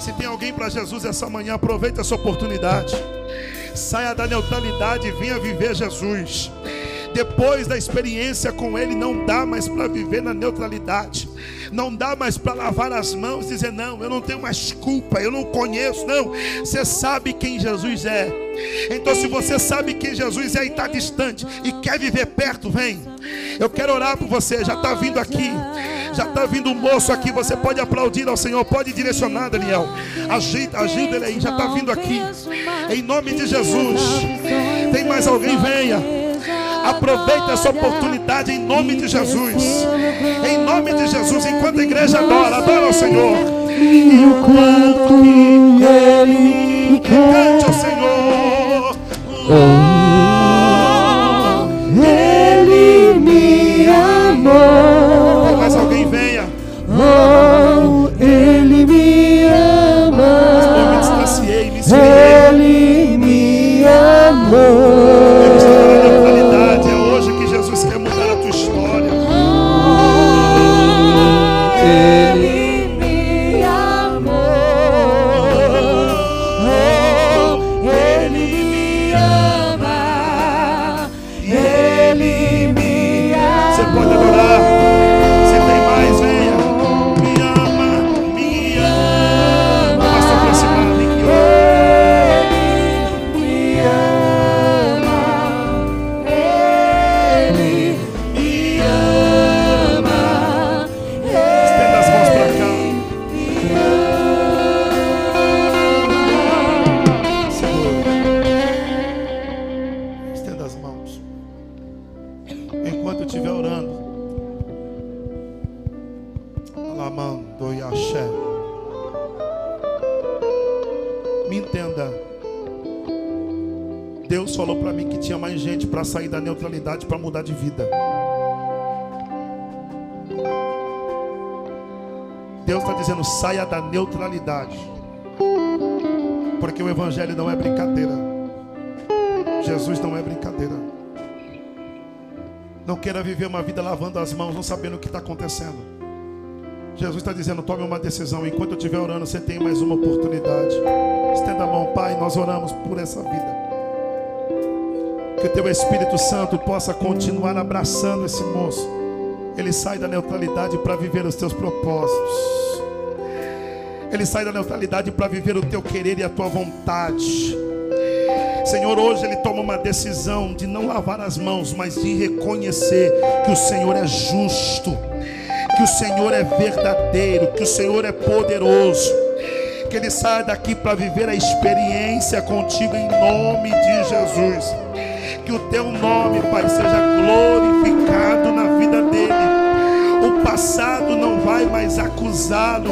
Se tem alguém para Jesus essa manhã, aproveita essa oportunidade. Saia da neutralidade e venha viver Jesus. Depois da experiência com Ele, não dá mais para viver na neutralidade. Não dá mais para lavar as mãos e dizer: Não, eu não tenho mais culpa, eu não conheço. Não, você sabe quem Jesus é. Então, se você sabe quem Jesus é e está distante e quer viver perto, vem. Eu quero orar por você. Já está vindo aqui. Já está vindo um moço aqui. Você pode aplaudir ao Senhor. Pode direcionar, Daniel. Ajuda, ajuda ele aí. Já está vindo aqui. Em nome de Jesus. Tem mais alguém? Venha. Aproveita essa oportunidade em nome de Jesus. Em nome de Jesus. Enquanto a igreja adora, adora ao Senhor. E o quanto Ele Cante ao Senhor. Para mudar de vida. Deus está dizendo: saia da neutralidade. Porque o Evangelho não é brincadeira. Jesus não é brincadeira. Não queira viver uma vida lavando as mãos, não sabendo o que está acontecendo. Jesus está dizendo: tome uma decisão. Enquanto eu estiver orando, você tem mais uma oportunidade. Estenda a mão, Pai. Nós oramos por essa vida. Que o teu Espírito Santo possa continuar abraçando esse moço. Ele sai da neutralidade para viver os teus propósitos. Ele sai da neutralidade para viver o teu querer e a tua vontade. Senhor, hoje ele toma uma decisão de não lavar as mãos, mas de reconhecer que o Senhor é justo, que o Senhor é verdadeiro, que o Senhor é poderoso. Que ele saia daqui para viver a experiência contigo em nome de Jesus. Que o teu nome, Pai, seja glorificado na vida dele. O passado não vai mais acusá-lo,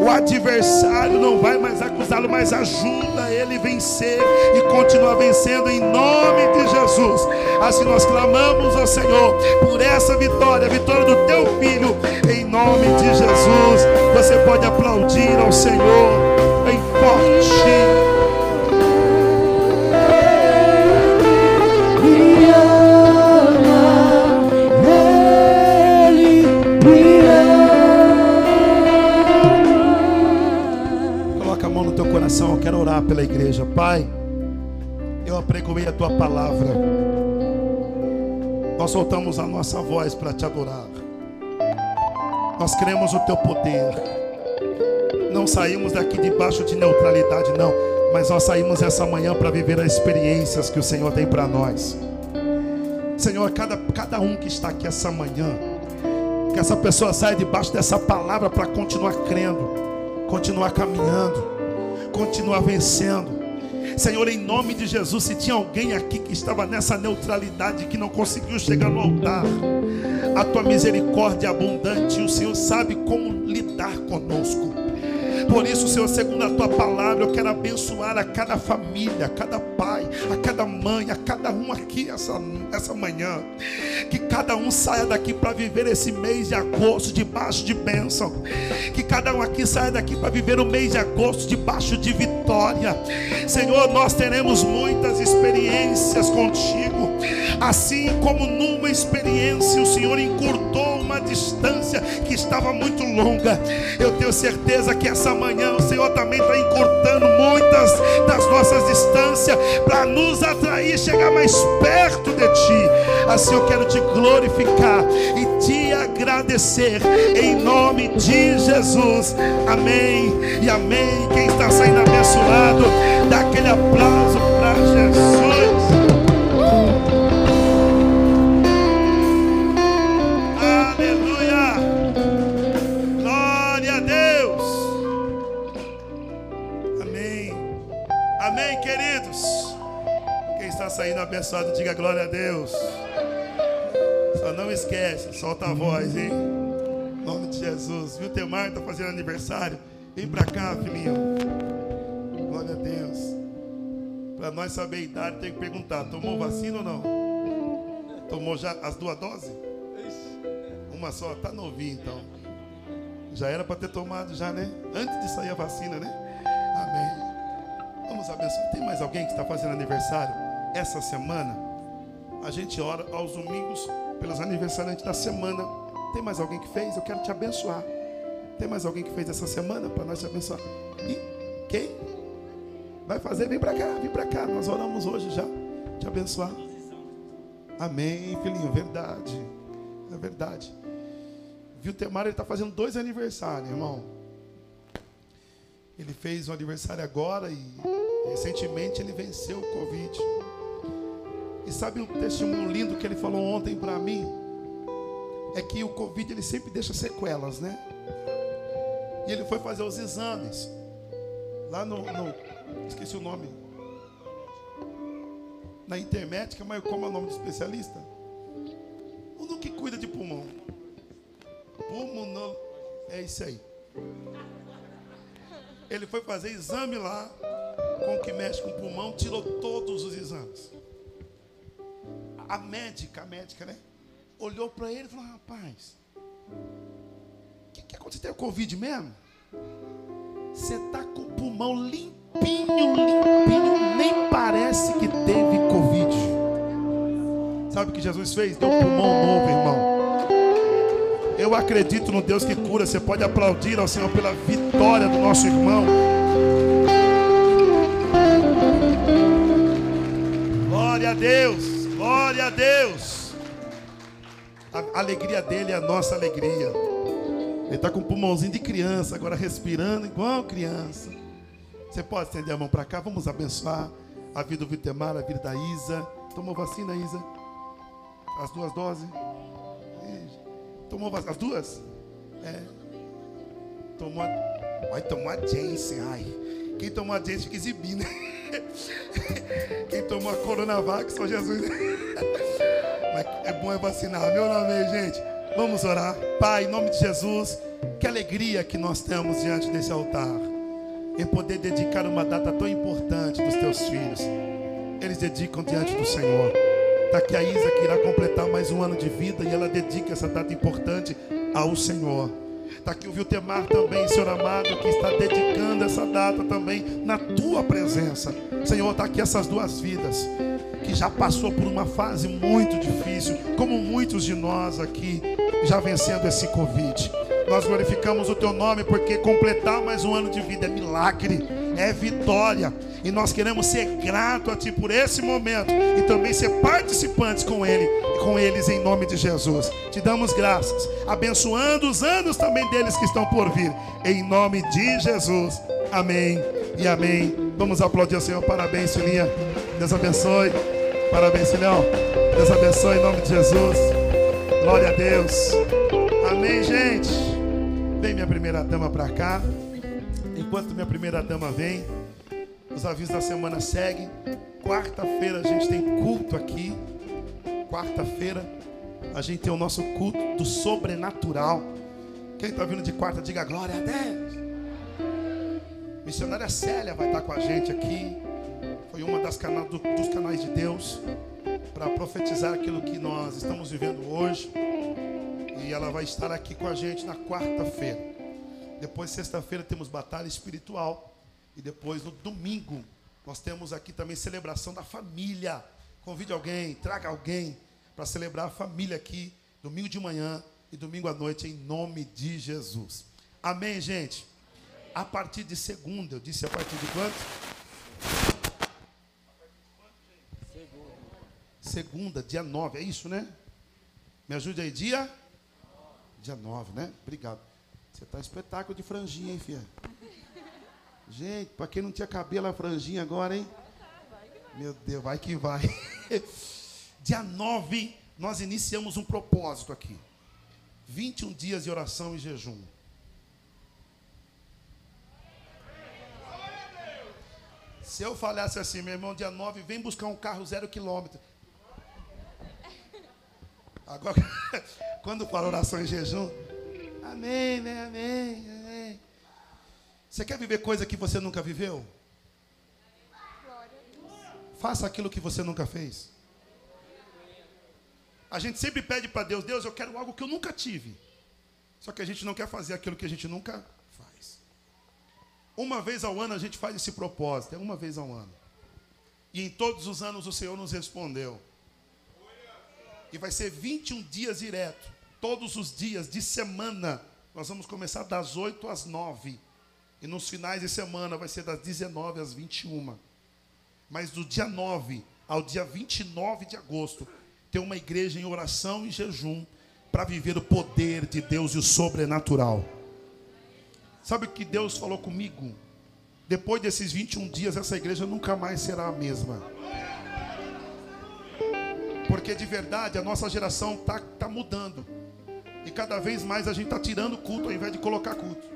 o adversário não vai mais acusá-lo, mas ajuda ele a vencer e continuar vencendo em nome de Jesus. Assim nós clamamos ao Senhor por essa vitória, a vitória do teu filho, em nome de Jesus. Você pode aplaudir ao Senhor bem forte. Orar pela igreja. Pai, eu apregoei a tua palavra. Nós soltamos a nossa voz para te adorar. Nós cremos o teu poder. Não saímos daqui debaixo de neutralidade, não. Mas nós saímos essa manhã para viver as experiências que o Senhor tem para nós. Senhor, cada, cada um que está aqui essa manhã, que essa pessoa saia debaixo dessa palavra para continuar crendo, continuar caminhando, continuar vencendo. Senhor, em nome de Jesus, se tinha alguém aqui que estava nessa neutralidade, que não conseguiu chegar no altar, a tua misericórdia é abundante, e o Senhor sabe como lidar conosco. Por isso, Senhor, segundo a tua palavra, eu quero abençoar a cada família, a cada pai, a cada mãe, a cada um aqui essa, essa manhã. Que cada um saia daqui para viver esse mês de agosto debaixo de bênção. Que cada um aqui saia daqui para viver o mês de agosto debaixo de vitória. Senhor, nós teremos muitas experiências contigo. Assim como numa experiência o Senhor encurtou uma distância que estava muito longa. Eu tenho certeza que essa manhã o Senhor também está encurtando muitas das nossas distâncias para nos atrair, chegar mais perto de Ti. Assim eu quero te glorificar e te agradecer em nome de Jesus. Amém e amém. Quem está saindo abençoado, dá aquele aplauso para Jesus. Saindo abençoado, diga glória a Deus. Só não esquece, solta a voz, hein? Em nome de Jesus. Viu, Temar está fazendo aniversário? Vem pra cá, filhinho. Glória a Deus. Para nós saber a idade, tem que perguntar: tomou vacina ou não? Tomou já as duas doses? Uma só, tá novinho então. Já era para ter tomado já, né? Antes de sair a vacina, né? Amém. Vamos abençoar. Tem mais alguém que está fazendo aniversário essa semana? A gente ora aos domingos pelos aniversariantes da semana. Tem mais alguém que fez? Eu quero te abençoar. Tem mais alguém que fez essa semana para nós te abençoar? E quem? Vai fazer? Vem para cá, vem para cá. Nós oramos hoje já. Te abençoar. Amém, filhinho. Verdade. É verdade. Viu, Temar, ele está fazendo dois aniversários, irmão. Ele fez um aniversário agora e recentemente ele venceu o Covid. E sabe um testemunho lindo que ele falou ontem para mim? É que o Covid ele sempre deixa sequelas, né? E ele foi fazer os exames. Lá no, no esqueci o nome. Na intermédica, mas como é o nome do especialista? O do que cuida de pulmão. Pulmonol... É isso aí. Ele foi fazer exame lá com o que mexe com o pulmão, tirou todos os exames. A médica, a médica, né? Olhou para ele e falou: Rapaz, o que, que aconteceu? Tem Covid mesmo? Você tá com o pulmão limpinho, limpinho, nem parece que teve Covid. Sabe o que Jesus fez? Deu um pulmão novo, irmão. Eu acredito no Deus que cura. Você pode aplaudir ao Senhor pela vitória do nosso irmão. Glória a Deus, glória a Deus. A alegria dele é a nossa alegria. Ele está com um pulmãozinho de criança, agora respirando igual criança. Você pode estender a mão para cá? Vamos abençoar a vida do Vitemar, a vida da Isa. Tomou vacina, Isa? As duas doses? Tomou vacina? As duas? É. Tomou. Vai tomar a Jensen, ai. Quem tomou a Jensen fica exibindo. Quem tomou a Coronavac, só Jesus. Mas é bom é vacinar. Meu nome é, gente. Vamos orar. Pai, em nome de Jesus, que alegria que nós temos diante desse altar. Em poder dedicar uma data tão importante dos teus filhos. Eles dedicam diante do Senhor. Está aqui a Isa que irá completar mais um ano de vida e ela dedica essa data importante ao Senhor. Está aqui o Viltemar também, Senhor amado, que está dedicando essa data também na tua presença. Senhor, está aqui essas duas vidas que já passou por uma fase muito difícil, como muitos de nós aqui, já vencendo esse Covid. Nós glorificamos o teu nome porque completar mais um ano de vida é milagre, é vitória. E nós queremos ser grato a ti por esse momento e também ser participantes com ele com eles em nome de Jesus. Te damos graças, abençoando os anos também deles que estão por vir, em nome de Jesus. Amém e amém. Vamos aplaudir ao Senhor. Parabéns, Silinha. Deus abençoe. Parabéns, Silhão. Deus abençoe em nome de Jesus. Glória a Deus. Amém, gente. Vem minha primeira dama para cá. Enquanto minha primeira dama vem, os avisos da semana seguem. Quarta-feira a gente tem culto aqui. Quarta-feira a gente tem o nosso culto do sobrenatural. Quem está vindo de quarta, diga glória a Deus. Missionária Célia vai estar com a gente aqui. Foi uma das cana do, dos canais de Deus para profetizar aquilo que nós estamos vivendo hoje. E ela vai estar aqui com a gente na quarta-feira. Depois, sexta-feira, temos batalha espiritual. E depois, no domingo, nós temos aqui também celebração da família. Convide alguém, traga alguém para celebrar a família aqui, domingo de manhã e domingo à noite, em nome de Jesus. Amém, gente? A partir de segunda, eu disse a partir de quanto? Segunda, dia 9, é isso, né? Me ajude aí, dia? Dia 9, né? Obrigado. Você tá espetáculo de franjinha, hein, filha? Gente, para quem não tinha cabelo, a franjinha agora, hein? Meu Deus, vai que vai. Dia 9, nós iniciamos um propósito aqui. 21 dias de oração e jejum. Se eu falasse assim, meu irmão, dia 9, vem buscar um carro zero quilômetro. Agora, quando fala oração em jejum, amém, né, amém, amém. Você quer viver coisa que você nunca viveu? Faça aquilo que você nunca fez. A gente sempre pede para Deus, Deus, eu quero algo que eu nunca tive. Só que a gente não quer fazer aquilo que a gente nunca faz. Uma vez ao ano a gente faz esse propósito, é uma vez ao ano. E em todos os anos o Senhor nos respondeu. E vai ser 21 dias direto. Todos os dias de semana. Nós vamos começar das 8 às 9. E nos finais de semana vai ser das 19 às 21. Mas do dia 9 ao dia 29 de agosto, tem uma igreja em oração e jejum para viver o poder de Deus e o sobrenatural. Sabe o que Deus falou comigo? Depois desses 21 dias, essa igreja nunca mais será a mesma. Porque de verdade a nossa geração está tá mudando. E cada vez mais a gente está tirando culto ao invés de colocar culto.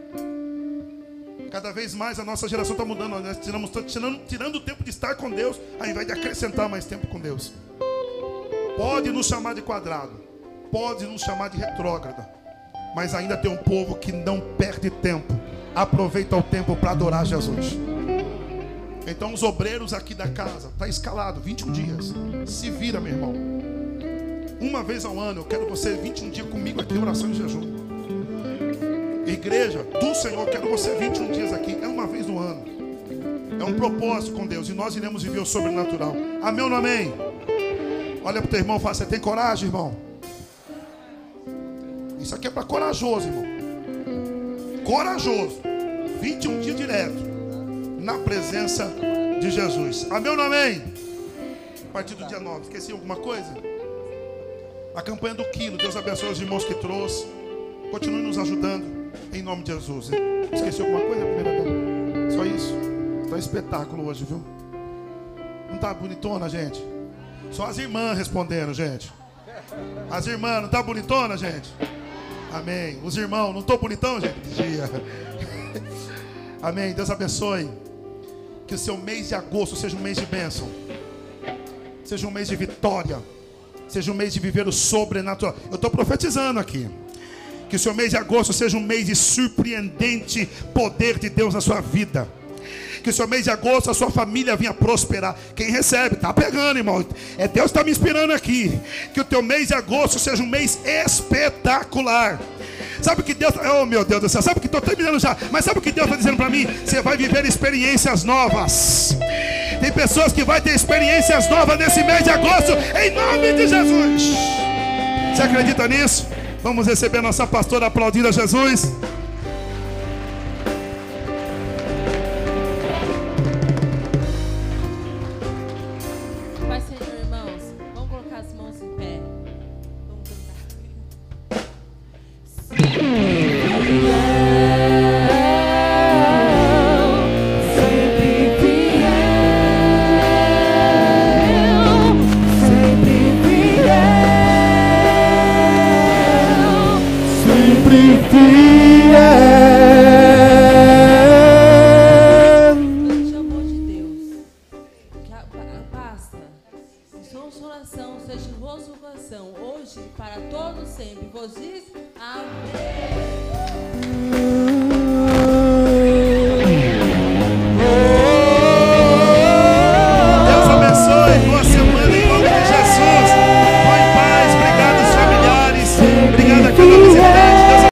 Cada vez mais a nossa geração está mudando. Nós tiramos, tirando, tirando o tempo de estar com Deus, ao invés de acrescentar mais tempo com Deus. Pode nos chamar de quadrado, pode nos chamar de retrógrada, mas ainda tem um povo que não perde tempo, aproveita o tempo para adorar Jesus. Então os obreiros aqui da casa, está escalado 21 dias. Se vira, meu irmão. Uma vez ao ano, eu quero você 21 dias comigo aqui, oração e jejum. Igreja do Senhor, quero você 21 dias aqui. É uma vez no ano. É um propósito com Deus. E nós iremos viver o sobrenatural. Amém ou não amém? Olha para o teu irmão e fala: Você tem coragem, irmão? Isso aqui é para corajoso, irmão. Corajoso. 21 dias direto. Na presença de Jesus. Amém ou não amém? A partir do dia 9. Esqueci alguma coisa? A campanha do quilo. Deus abençoe os irmãos que trouxe. Continue nos ajudando. Em nome de Jesus. Esqueci alguma coisa, primeira dama? Só isso. Está espetáculo hoje, viu? Não tá bonitona, gente? Só as irmãs respondendo, gente. As irmãs, não tá bonitona, gente? Amém. Os irmãos, não tô bonitão, gente? Dia. Amém. Deus abençoe. Que o seu mês de agosto seja um mês de bênção. Seja um mês de vitória. Seja um mês de viver o sobrenatural. Eu estou profetizando aqui. Que o seu mês de agosto seja um mês de surpreendente poder de Deus na sua vida. Que seu mês de agosto a sua família venha prosperar. Quem recebe, tá pegando, irmão. É Deus está me inspirando aqui. Que o teu mês de agosto seja um mês espetacular. Sabe o que Deus. Oh meu Deus do céu, sabe o que estou terminando já. Mas sabe o que Deus está dizendo para mim? Você vai viver experiências novas. Tem pessoas que vão ter experiências novas nesse mês de agosto, em nome de Jesus. Você acredita nisso? Vamos receber nossa pastora aplaudindo a Jesus.